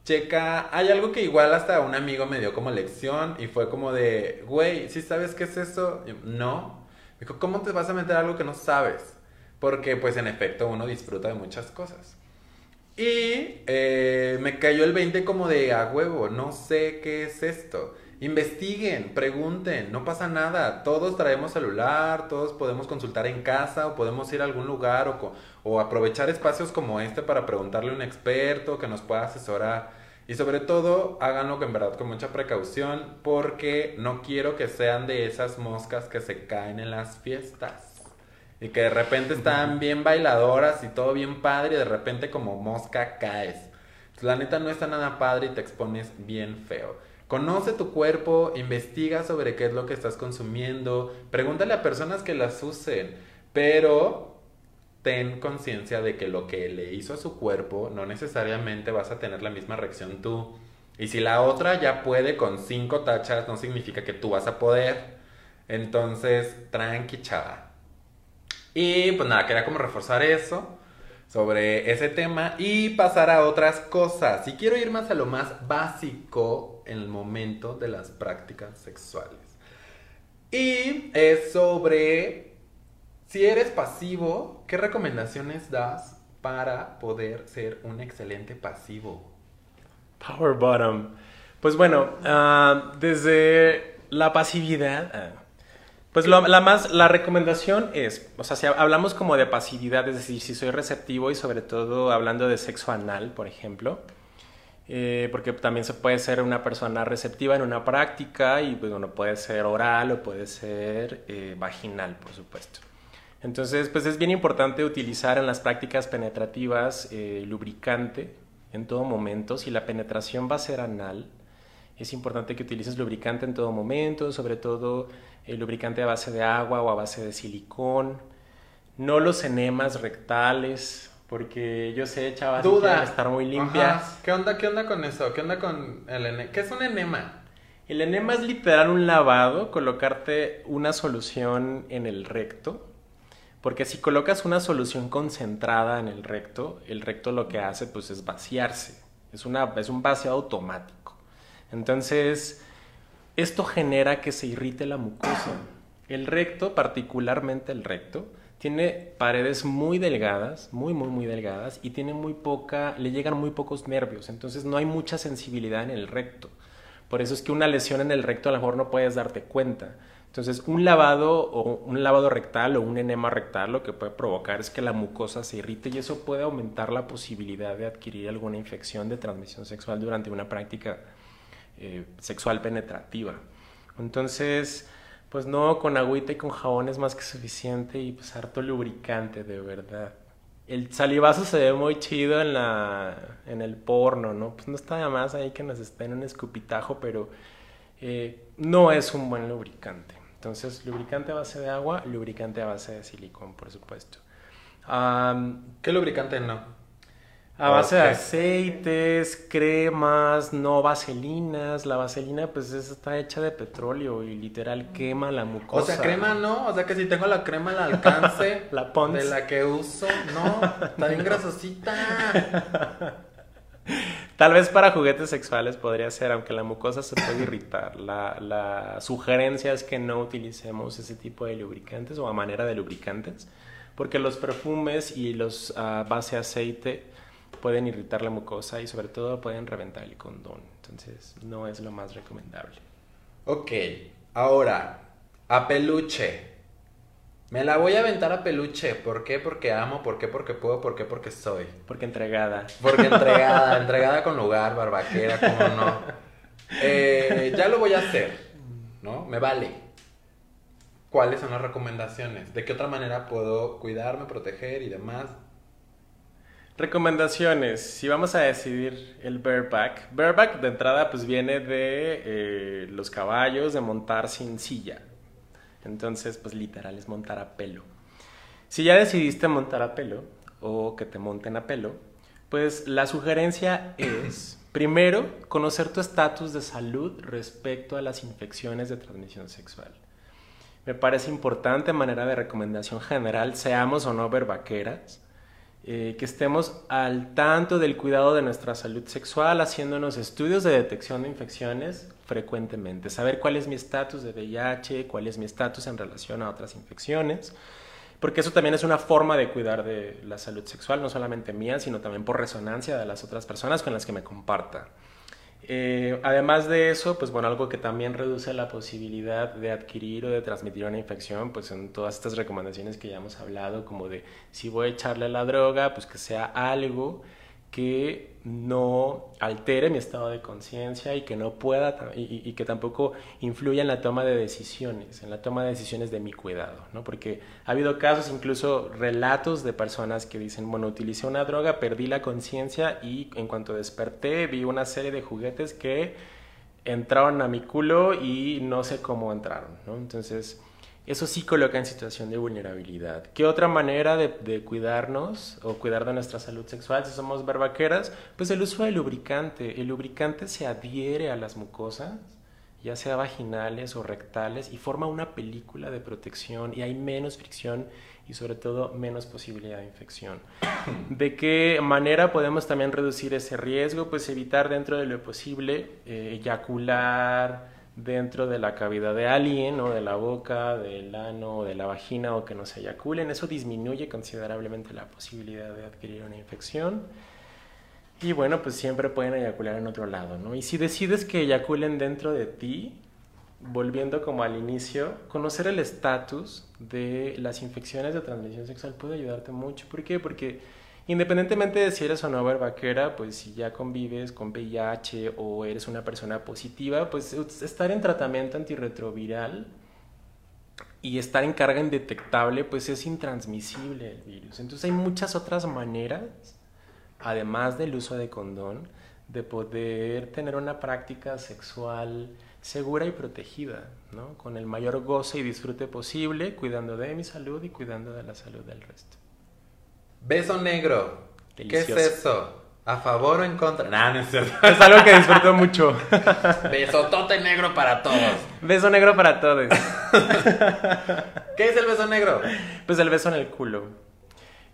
Checa, hay algo que igual hasta un amigo me dio como lección y fue como de, güey, ¿sí sabes qué es eso? No. Me dijo, ¿cómo te vas a meter algo que no sabes? Porque pues en efecto uno disfruta de muchas cosas. Y eh, me cayó el 20 como de a huevo, no sé qué es esto. Investiguen, pregunten, no pasa nada. Todos traemos celular, todos podemos consultar en casa o podemos ir a algún lugar o, o aprovechar espacios como este para preguntarle a un experto que nos pueda asesorar. Y sobre todo, háganlo en verdad con mucha precaución porque no quiero que sean de esas moscas que se caen en las fiestas. Y que de repente están bien bailadoras y todo bien padre y de repente como mosca caes. La neta no está nada padre y te expones bien feo. Conoce tu cuerpo, investiga sobre qué es lo que estás consumiendo, pregúntale a personas que las usen, pero ten conciencia de que lo que le hizo a su cuerpo no necesariamente vas a tener la misma reacción tú. Y si la otra ya puede con cinco tachas, no significa que tú vas a poder. Entonces, tranqui chava. Y pues nada, quería como reforzar eso sobre ese tema y pasar a otras cosas. Y quiero ir más a lo más básico en el momento de las prácticas sexuales. Y es sobre si eres pasivo, ¿qué recomendaciones das para poder ser un excelente pasivo? Power bottom. Pues bueno, ah, desde la pasividad, ah, pues la, más, la recomendación es, o sea, si hablamos como de pasividad, es decir, si soy receptivo y sobre todo hablando de sexo anal, por ejemplo, eh, porque también se puede ser una persona receptiva en una práctica y pues, bueno, puede ser oral o puede ser eh, vaginal, por supuesto. Entonces, pues es bien importante utilizar en las prácticas penetrativas eh, lubricante en todo momento. Si la penetración va a ser anal, es importante que utilices lubricante en todo momento, sobre todo el lubricante a base de agua o a base de silicón. No los enemas rectales, porque yo sé, chavas, Duda. estar muy limpias. ¿Qué onda, ¿Qué onda con eso? ¿Qué onda con el enema? ¿Qué es un enema? El enema es literal un lavado, colocarte una solución en el recto. Porque si colocas una solución concentrada en el recto, el recto lo que hace pues es vaciarse. Es, una, es un vacío automático. Entonces, esto genera que se irrite la mucosa. El recto, particularmente el recto, tiene paredes muy delgadas, muy, muy, muy delgadas, y tiene muy poca, le llegan muy pocos nervios, entonces no hay mucha sensibilidad en el recto. Por eso es que una lesión en el recto a lo mejor no puedes darte cuenta. Entonces, un lavado o un lavado rectal o un enema rectal lo que puede provocar es que la mucosa se irrite y eso puede aumentar la posibilidad de adquirir alguna infección de transmisión sexual durante una práctica eh, sexual penetrativa. Entonces, pues no, con agüita y con jabón es más que suficiente y pues harto lubricante, de verdad. El salivazo se ve muy chido en, la, en el porno, ¿no? Pues no está nada más ahí que nos esté en un escupitajo, pero eh, no es un buen lubricante. Entonces, lubricante a base de agua, lubricante a base de silicón, por supuesto. ¿Qué lubricante no? A base de aceites, cremas, no vaselinas. La vaselina pues está hecha de petróleo y literal quema la mucosa. O sea, crema no, o sea que si tengo la crema al alcance la de la que uso, no, está bien grasosita. Tal vez para juguetes sexuales podría ser, aunque la mucosa se puede irritar. La, la sugerencia es que no utilicemos ese tipo de lubricantes o a manera de lubricantes, porque los perfumes y los uh, base aceite pueden irritar la mucosa y sobre todo pueden reventar el condón. Entonces no es lo más recomendable. Ok, ahora, a peluche. Me la voy a aventar a peluche. ¿Por qué? Porque amo. ¿Por qué? Porque puedo. ¿Por qué? Porque soy. Porque entregada. Porque entregada. entregada con lugar, barbaquera, cómo no. Eh, ya lo voy a hacer. ¿No? Me vale. ¿Cuáles son las recomendaciones? ¿De qué otra manera puedo cuidarme, proteger y demás? Recomendaciones, si vamos a decidir el bareback, bareback de entrada pues viene de eh, los caballos, de montar sin silla. Entonces pues literal es montar a pelo. Si ya decidiste montar a pelo o que te monten a pelo, pues la sugerencia es primero conocer tu estatus de salud respecto a las infecciones de transmisión sexual. Me parece importante, manera de recomendación general, seamos o no verbaqueras, eh, que estemos al tanto del cuidado de nuestra salud sexual, haciéndonos estudios de detección de infecciones frecuentemente, saber cuál es mi estatus de VIH, cuál es mi estatus en relación a otras infecciones, porque eso también es una forma de cuidar de la salud sexual, no solamente mía, sino también por resonancia de las otras personas con las que me comparta. Eh, además de eso, pues bueno, algo que también reduce la posibilidad de adquirir o de transmitir una infección, pues en todas estas recomendaciones que ya hemos hablado, como de si voy a echarle la droga, pues que sea algo que no altere mi estado de conciencia y que no pueda y, que tampoco influya en la toma de decisiones, en la toma de decisiones de mi cuidado, ¿no? Porque ha habido casos, incluso relatos de personas que dicen, bueno, utilicé una droga, perdí la conciencia y en cuanto desperté vi una serie de juguetes que entraron a mi culo y no sé cómo entraron, ¿no? Entonces, eso sí coloca en situación de vulnerabilidad. ¿Qué otra manera de, cuidarnos o cuidar de nuestra salud sexual si somos barbaqueras? Pues el uso del lubricante. El lubricante se adhiere a las mucosas, ya sea vaginales o rectales, y forma una película de protección y hay menos fricción y sobre todo menos posibilidad de infección. ¿De qué manera podemos también reducir ese riesgo? Pues evitar dentro de lo posible eh, eyacular, dentro de la cavidad de alguien, o de la boca, del ano o de la vagina o que no se eyaculen. Eso disminuye considerablemente la posibilidad de adquirir una infección. Y bueno, pues siempre pueden eyacular en otro lado, ¿no? Y si decides que eyaculen dentro de ti, volviendo como al inicio, conocer el estatus de las infecciones de transmisión sexual puede ayudarte mucho. ¿Por qué? Porque Independientemente de si eres o no vaquera, pues si ya convives con VIH o eres una persona positiva, pues estar en tratamiento antirretroviral y estar en carga indetectable, pues es intransmisible el virus. Entonces hay muchas otras maneras, además del uso de condón, de poder tener una práctica sexual segura y protegida, ¿no? Con el mayor goce y disfrute posible, cuidando de mi salud y cuidando de la salud del resto. Beso negro. ¿Qué es eso? ¿A favor o en contra? Nah, no es cierto. Es algo que disfruto mucho. Besotote negro para todos. Beso negro para todos. ¿Qué es el beso negro? Pues el beso en el culo.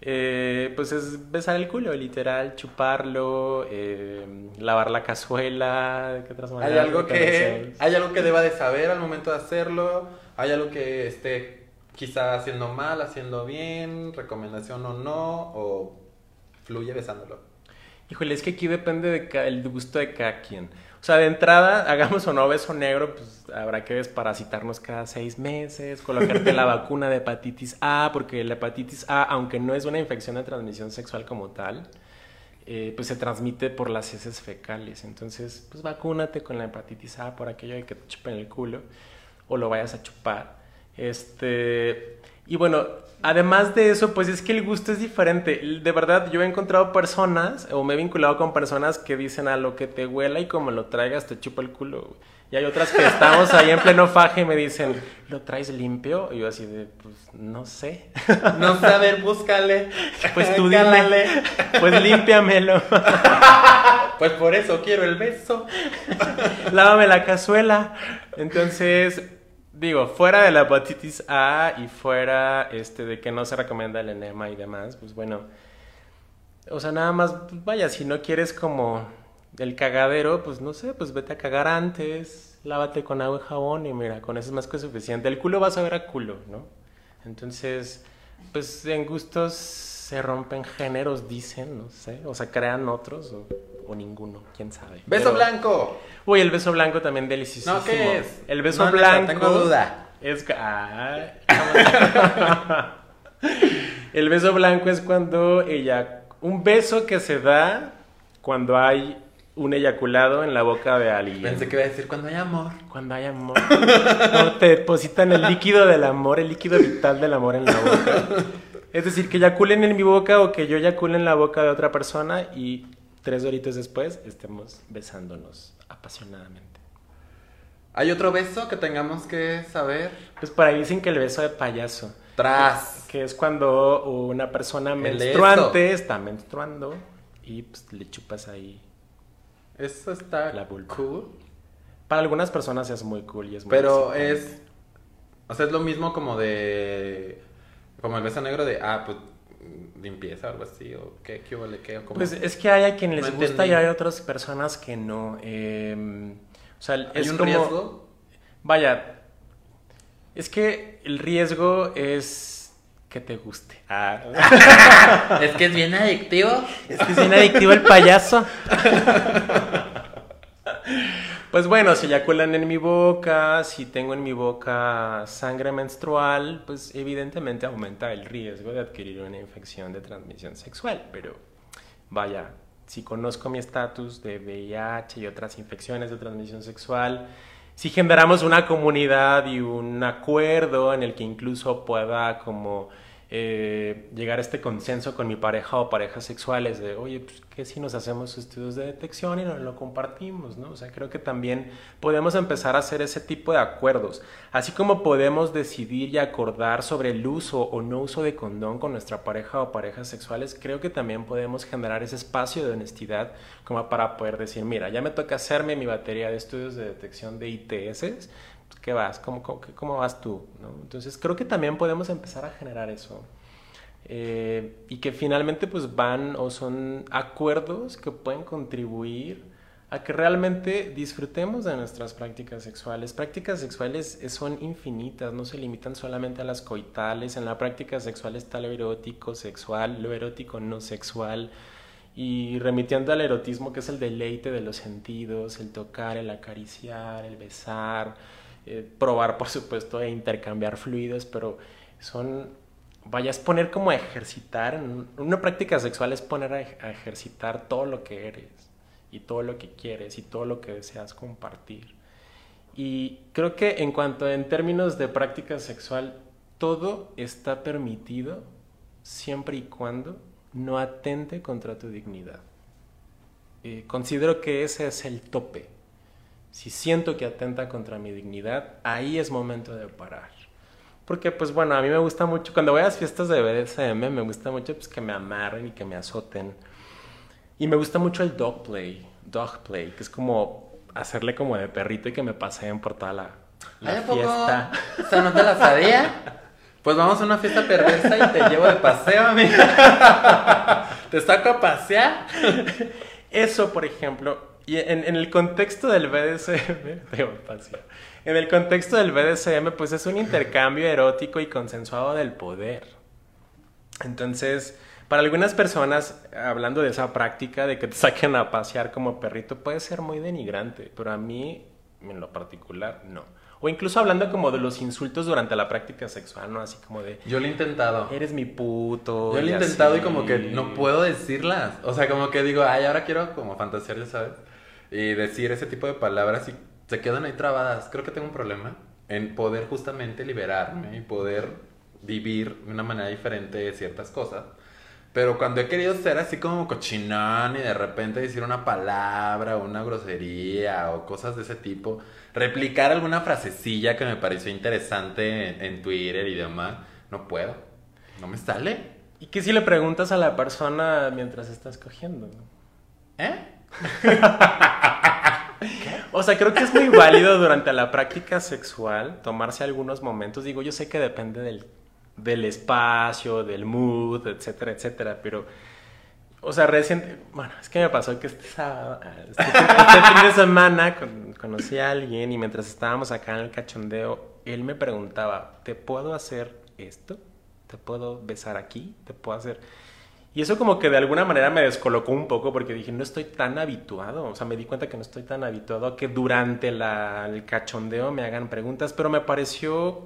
Eh, pues es besar el culo, literal, chuparlo, eh, lavar la cazuela, ¿qué otras maneras? ¿Hay algo, que, ¿Hay algo que deba de saber al momento de hacerlo? ¿Hay algo que esté quizá haciendo mal, haciendo bien, recomendación o no, o fluye besándolo. Híjole, es que aquí depende del gusto de cada quien. O sea, de entrada, hagamos o no beso negro, pues habrá que desparasitarnos cada seis meses, colocarte la vacuna de hepatitis A, porque la hepatitis A, aunque no es una infección de transmisión sexual como tal, eh, pues se transmite por las heces fecales. Entonces, pues vacúnate con la hepatitis A por aquello de que te chupen el culo o lo vayas a chupar. Este, y bueno, además de eso, pues es que el gusto es diferente. De verdad, yo he encontrado personas, o me he vinculado con personas que dicen a lo que te huela y como lo traigas te chupa el culo. Y hay otras que estamos ahí en pleno faje y me dicen, ¿lo traes limpio? Y yo así de, pues no sé. No sé, a ver, búscale. Pues tú dime. Pues límpiamelo. Pues por eso quiero el beso. Lávame la cazuela. Entonces, digo, fuera de la hepatitis A y fuera este de que no se recomienda el enema y demás, pues bueno, o sea, nada más, pues vaya, si no quieres como el cagadero, pues no sé, pues vete a cagar antes, lávate con agua y jabón y mira, con eso es más que suficiente. El culo vas a ver a culo, ¿no? Entonces, pues en gustos se rompen géneros, dicen, no sé, o sea, crean otros o o ninguno, quién sabe. ¡Beso blanco! Uy, el beso blanco también delicioso. No, ¿qué es? El beso blanco. tengo duda. Es. el beso blanco es cuando ella. Un beso que se da cuando hay un eyaculado en la boca de alguien. Pensé que iba a decir cuando hay amor. Cuando hay amor. No, te depositan el líquido del amor, el líquido vital del amor en la boca. Es decir, que eyaculen en mi boca o que yo eyacule en la boca de otra persona y tres horitos después estemos besándonos apasionadamente. ¿Hay otro beso que tengamos que saber? Pues por ahí dicen que el beso de payaso. Tras. Que, es cuando una persona menstruante está menstruando y pues, le chupas ahí. Eso está la cool. Para algunas personas es muy cool y es muy Pero es. O sea, es lo mismo como de. Como el beso negro de. Ah, pues limpieza o algo así, o qué, qué vale, qué, Pues es que hay a quien les gusta y hay otras personas que no. Em, o sea, ¿Hay es un como, riesgo? Vaya, es que el riesgo es que te guste. Ah. es que es bien adictivo. Es que es bien adictivo el payaso. Pues bueno, si eyaculan en mi boca, si tengo en mi boca sangre menstrual, pues evidentemente aumenta el riesgo de adquirir una infección de transmisión sexual. Pero vaya, si conozco mi estatus de VIH y otras infecciones de transmisión sexual, si generamos una comunidad y un acuerdo en el que incluso pueda como eh, llegar a este consenso con mi pareja o parejas sexuales de, oye, pues, ¿qué si nos hacemos estudios de detección y nos lo compartimos? ¿no? O sea, creo que también podemos empezar a hacer ese tipo de acuerdos, así como podemos decidir y acordar sobre el uso o no uso de condón con nuestra pareja o parejas sexuales, creo que también podemos generar ese espacio de honestidad como para poder decir, mira, ya me toca hacerme mi batería de estudios de detección de ITS, ¿qué vas? ¿Cómo, cómo, vas tú? Entonces creo que también podemos empezar a generar eso. Eh, y que finalmente pues van o son acuerdos que pueden contribuir a que realmente disfrutemos de nuestras prácticas sexuales. Prácticas sexuales son infinitas, no se limitan solamente a las coitales. En la práctica sexual está lo erótico sexual, lo erótico no sexual. Y remitiendo al erotismo, que es el deleite de los sentidos, el tocar, el acariciar, el besar, eh, probar, por supuesto, e intercambiar fluidos, pero son, vaya, es poner como a ejercitar, una práctica sexual es poner a, ejercitar todo lo que eres y todo lo que quieres y todo lo que deseas compartir. Y creo que en cuanto en términos de práctica sexual, todo está permitido siempre y cuando no atente contra tu dignidad. Eh, considero que ese es el tope si siento que atenta contra mi dignidad, ahí es momento de parar. Porque, pues bueno, a mí me gusta mucho, cuando voy a las fiestas de BDSM, me gusta mucho pues, que me amarren y que me azoten. Y me gusta mucho el dog play, dog play, que es como hacerle como de perrito y que me paseen por toda la, la fiesta. O sea, ¿no te la sabía? Pues vamos a una fiesta perversa y te llevo de paseo, amiga. ¿Te saco a pasear? Eso, por ejemplo, y en, el contexto del BDSM, en el contexto del BDSM, pues es un intercambio erótico y consensuado del poder. Entonces, para algunas personas, hablando de esa práctica de que te saquen a pasear como perrito, puede ser muy denigrante, pero a mí, en lo particular, no. O incluso hablando como de los insultos durante la práctica sexual, ¿no? Así como de... Yo lo he intentado. Eres mi puto. Yo lo he intentado y como que no puedo decirlas. O sea, como que digo, ay, ahora quiero como fantasear, ya sabes y decir ese tipo de palabras y se quedan ahí trabadas. Creo que tengo un problema en poder justamente liberarme y poder vivir de una manera diferente ciertas cosas. Pero cuando he querido ser así como cochinón y de repente decir una palabra o una grosería o cosas de ese tipo, replicar alguna frasecilla que me pareció interesante en, en Twitter y demás, no puedo. No me sale. ¿Y qué si le preguntas a la persona mientras estás cogiendo? ¿Eh? o sea, creo que es muy válido durante la práctica sexual tomarse algunos momentos. Digo, yo sé que depende del, del espacio, del mood, etcétera, etcétera, pero... O sea, recién, bueno, es que me pasó que este sábado, este, este, fin de semana conocí a alguien y mientras estábamos acá en el cachondeo, él me preguntaba, ¿te puedo hacer esto? ¿Te puedo besar aquí? ¿Te puedo hacer...? Y eso como que de alguna manera me descolocó un poco porque dije, no estoy tan habituado, o sea, me di cuenta que no estoy tan habituado a que durante el cachondeo me hagan preguntas, pero me pareció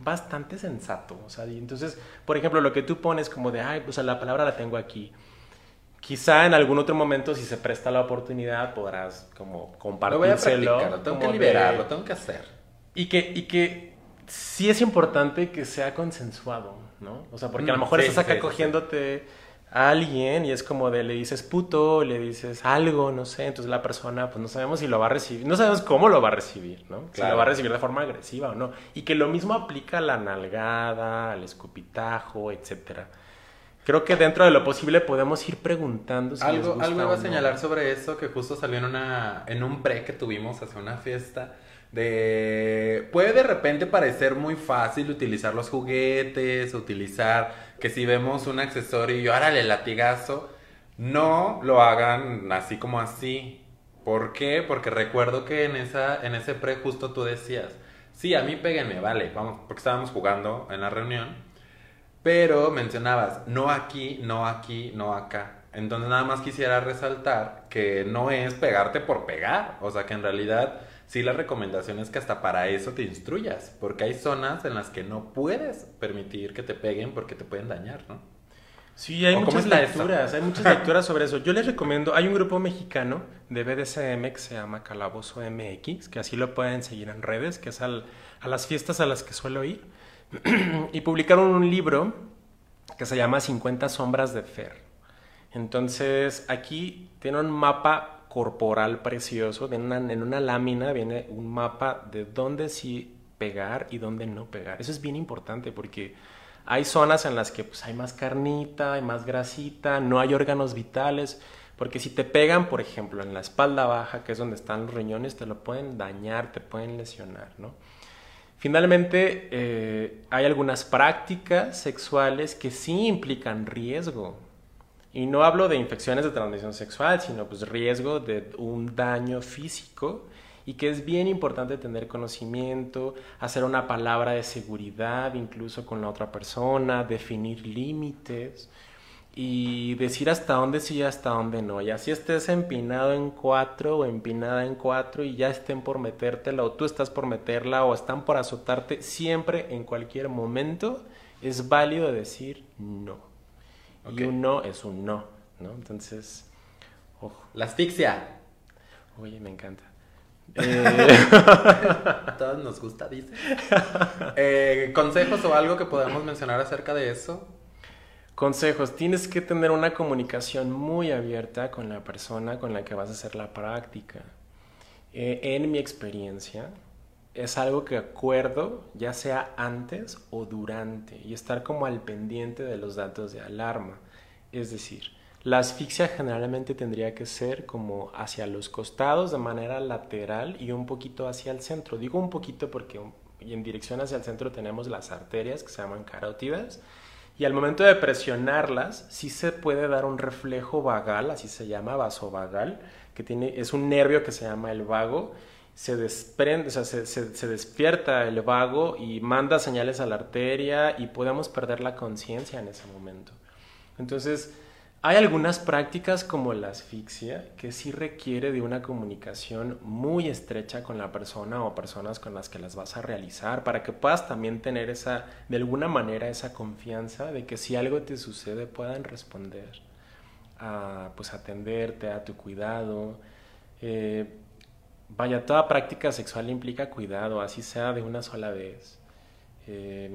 bastante sensato, o sea, y entonces, por ejemplo, lo que tú pones como de, ay, pues la palabra la tengo aquí. Quizá en algún otro momento, si se presta la oportunidad, podrás como compartírselo. Lo voy a lo tengo que liberar, lo tengo que hacer. Y que, y que sí es importante que sea consensuado, ¿no? O sea, porque a lo mm, mejor estás acá cogiéndote a alguien y es como de le dices puto, le dices algo, no sé, entonces la persona pues no sabemos si lo va a recibir, no sabemos cómo lo va a recibir, ¿no? Si lo va a recibir de forma agresiva o no. Y que lo mismo aplica a la nalgada, al escupitajo, etcétera. Creo que dentro de lo posible podemos ir preguntando si algo, algo iba a señalar sobre eso que justo salió en una en un pre que tuvimos hace una fiesta de puede de repente parecer muy fácil utilizar los juguetes, utilizar que si vemos un accesorio y árale latigazo, no lo hagan así como así. ¿Por qué? Porque recuerdo que en esa en ese pre justo tú decías, "Sí, a mí péguenme, vale, vamos, porque estábamos jugando en la reunión." Pero mencionabas, no aquí, no aquí, no acá. Entonces nada más quisiera resaltar que no es pegarte por pegar. O sea que en realidad sí la recomendación es que hasta para eso te instruyas. Porque hay zonas en las que no puedes permitir que te peguen porque te pueden dañar, ¿no? Sí, hay ¿O cómo muchas lecturas, hay muchas lecturas sobre eso. Yo les recomiendo, hay un grupo mexicano de BDSM que se llama Calabozo MX, que así lo pueden seguir en redes, que es al- a las fiestas a las que suelo ir. y publicaron un libro que se llama 50 sombras de Fer. Entonces, aquí tiene un mapa corporal precioso, en una lámina viene un mapa de dónde sí pegar y dónde no pegar. Eso es bien importante porque hay zonas en las que pues, hay más carnita, hay más grasita, no hay órganos vitales, porque si te pegan, por ejemplo, en la espalda baja, que es donde están los riñones, te lo pueden dañar, te pueden lesionar, ¿no? Finalmente, eh, hay algunas prácticas sexuales que sí implican riesgo. Y no hablo de infecciones de transmisión sexual, sino pues riesgo de un daño físico y que es bien importante tener conocimiento, hacer una palabra de seguridad incluso con la otra persona, definir límites y decir hasta dónde sí y hasta dónde no. Y así estés empinado en cuatro o empinada en cuatro y ya estén por metértela o tú estás por meterla o están por azotarte, siempre en cualquier momento es válido decir no. Y un no es un no, ¿no? Entonces, ojo. La asfixia. Oye, me encanta. Eh, todos nos gusta, dice. Eh, ¿Consejos o algo que podamos mencionar acerca de eso? consejos, tienes que tener una comunicación muy abierta con la persona con la que vas a hacer la práctica. Eh, en mi experiencia, es algo que acuerdo ya sea antes o durante y estar como al pendiente de los datos de alarma. Es decir, la asfixia generalmente tendría que ser como hacia los costados de manera lateral y un poquito hacia el centro. Digo un poquito porque en dirección hacia el centro tenemos las arterias que se llaman carótidas y al momento de presionarlas sí se puede dar un reflejo vagal, así se llama vasovagal, que tiene, es un nervio que se llama el vago se despierta el vago y manda señales a la arteria y podemos perder la conciencia en ese momento. Entonces, hay algunas prácticas como la asfixia que sí requiere de una comunicación muy estrecha con la persona o personas con las que las vas a realizar para que puedas también tener esa, de alguna manera, esa confianza de que si algo te sucede puedan responder, a, pues atenderte, a tu cuidado. Eh, Vaya, toda práctica sexual implica cuidado, así sea de una sola vez. Eh,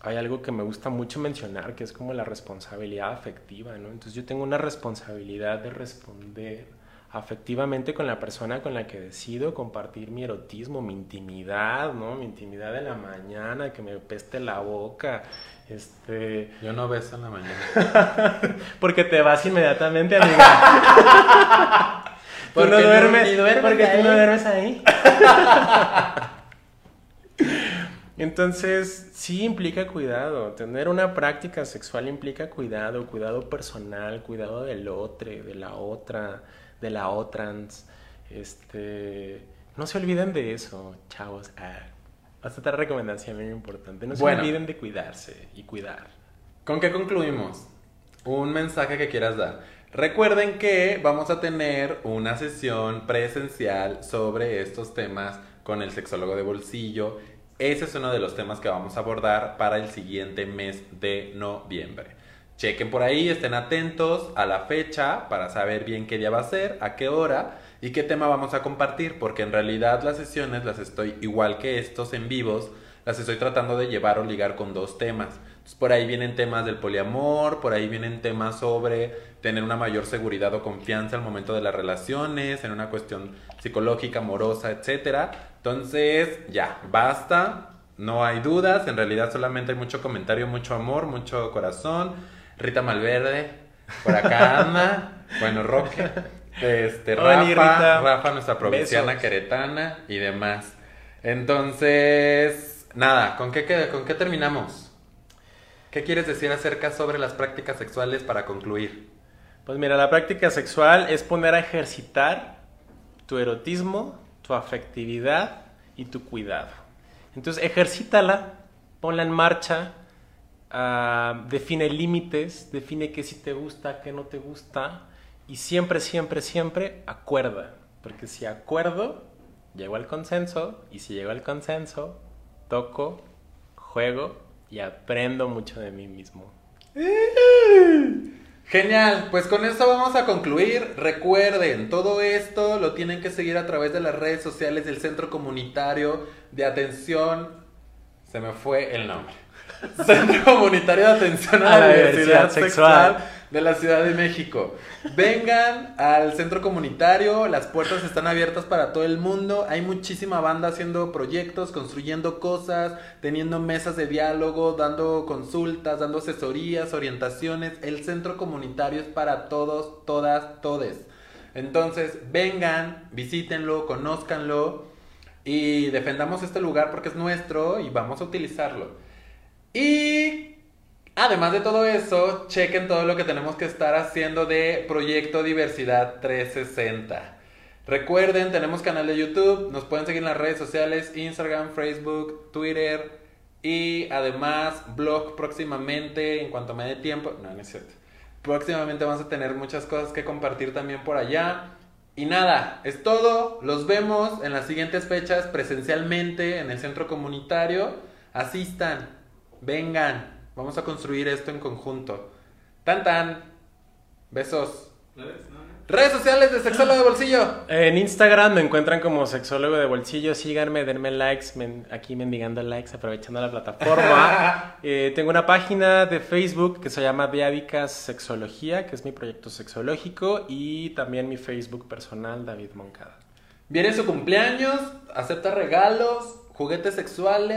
hay algo que me gusta mucho mencionar, que es como la responsabilidad afectiva, ¿no? Entonces yo tengo una responsabilidad de responder afectivamente con la persona con la que decido compartir mi erotismo, mi intimidad, ¿no? Mi intimidad de la mañana, que me peste la boca, este... Yo no beso en la mañana. Porque te vas inmediatamente, amiga. Tú no duermes, ni duermes porque ahí. tú no duermes ahí. Entonces, sí implica cuidado. Tener una práctica sexual implica cuidado, cuidado personal, cuidado del otro, de la otra, de la otrans. Este, no se olviden de eso, chavos. Ah, hasta otra recomendación muy importante. No se Bueno. olviden de cuidarse y cuidar. ¿Con qué concluimos? Un mensaje que quieras dar. Recuerden que vamos a tener una sesión presencial sobre estos temas con el sexólogo de bolsillo. Ese es uno de los temas que vamos a abordar para el siguiente mes de noviembre. Chequen por ahí, estén atentos a la fecha para saber bien qué día va a ser, a qué hora y qué tema vamos a compartir, porque en realidad las sesiones las estoy, igual que estos en vivos, las estoy tratando de llevar o ligar con dos temas. Entonces, por ahí vienen temas del poliamor, por ahí vienen temas sobre tener una mayor seguridad o confianza al momento de las relaciones, en una cuestión psicológica, amorosa, etcétera. Entonces, ya, basta, no hay dudas, en realidad solamente hay mucho comentario, mucho amor, mucho corazón. Rita Malverde, por acá anda, bueno, Roque, este, Hola, Rafa, Rita. Rafa, nuestra provinciana Besos. queretana y demás. Entonces, nada, ¿con qué, qué- ¿con qué terminamos? ¿Qué quieres decir acerca sobre las prácticas sexuales para concluir? Pues mira, la práctica sexual es poner a ejercitar tu erotismo, tu afectividad y tu cuidado. Entonces, ejercítala, ponla en marcha, ah, define límites, define qué sí te gusta, qué no te gusta y siempre, siempre, siempre acuerda. Porque si acuerdo, llego al consenso y si llego al consenso, toco, juego y aprendo mucho de mí mismo. Genial, pues con esto vamos a concluir. Recuerden, todo esto lo tienen que seguir a través de las redes sociales del Centro Comunitario de Atención. Se me fue el nombre. Centro Comunitario de Atención a, la, Diversidad, sexual de la Ciudad de México. Vengan al centro comunitario, las puertas están abiertas para todo el mundo. Hay muchísima banda haciendo proyectos, construyendo cosas, teniendo mesas de diálogo, dando consultas, dando asesorías, orientaciones. El centro comunitario es para todos, todas, todes. Entonces, vengan, visítenlo, conózcanlo y defendamos este lugar porque es nuestro y vamos a utilizarlo. Y Además de todo eso, chequen todo lo que tenemos que estar haciendo de Proyecto Diversidad 360. Recuerden, tenemos canal de YouTube, nos pueden seguir en las redes sociales, Instagram, Facebook, Twitter y además blog próximamente en cuanto me dé tiempo. No, no es cierto. Próximamente vamos a tener muchas cosas que compartir también por allá. Y nada, es todo. Los vemos en las siguientes fechas presencialmente en el centro comunitario. Asistan, vengan. Vamos a construir esto en conjunto. Tan tan. Besos. Redes sociales de Sexólogo de Bolsillo. En Instagram me encuentran como Sexólogo de Bolsillo. Síganme, denme likes. aquí mendigando likes, aprovechando la plataforma. Eh, tengo una página de Facebook que se llama Diádicas Sexología, que es mi proyecto sexológico. Y también mi Facebook personal, David Moncada. Viene su cumpleaños, acepta regalos, juguetes sexuales.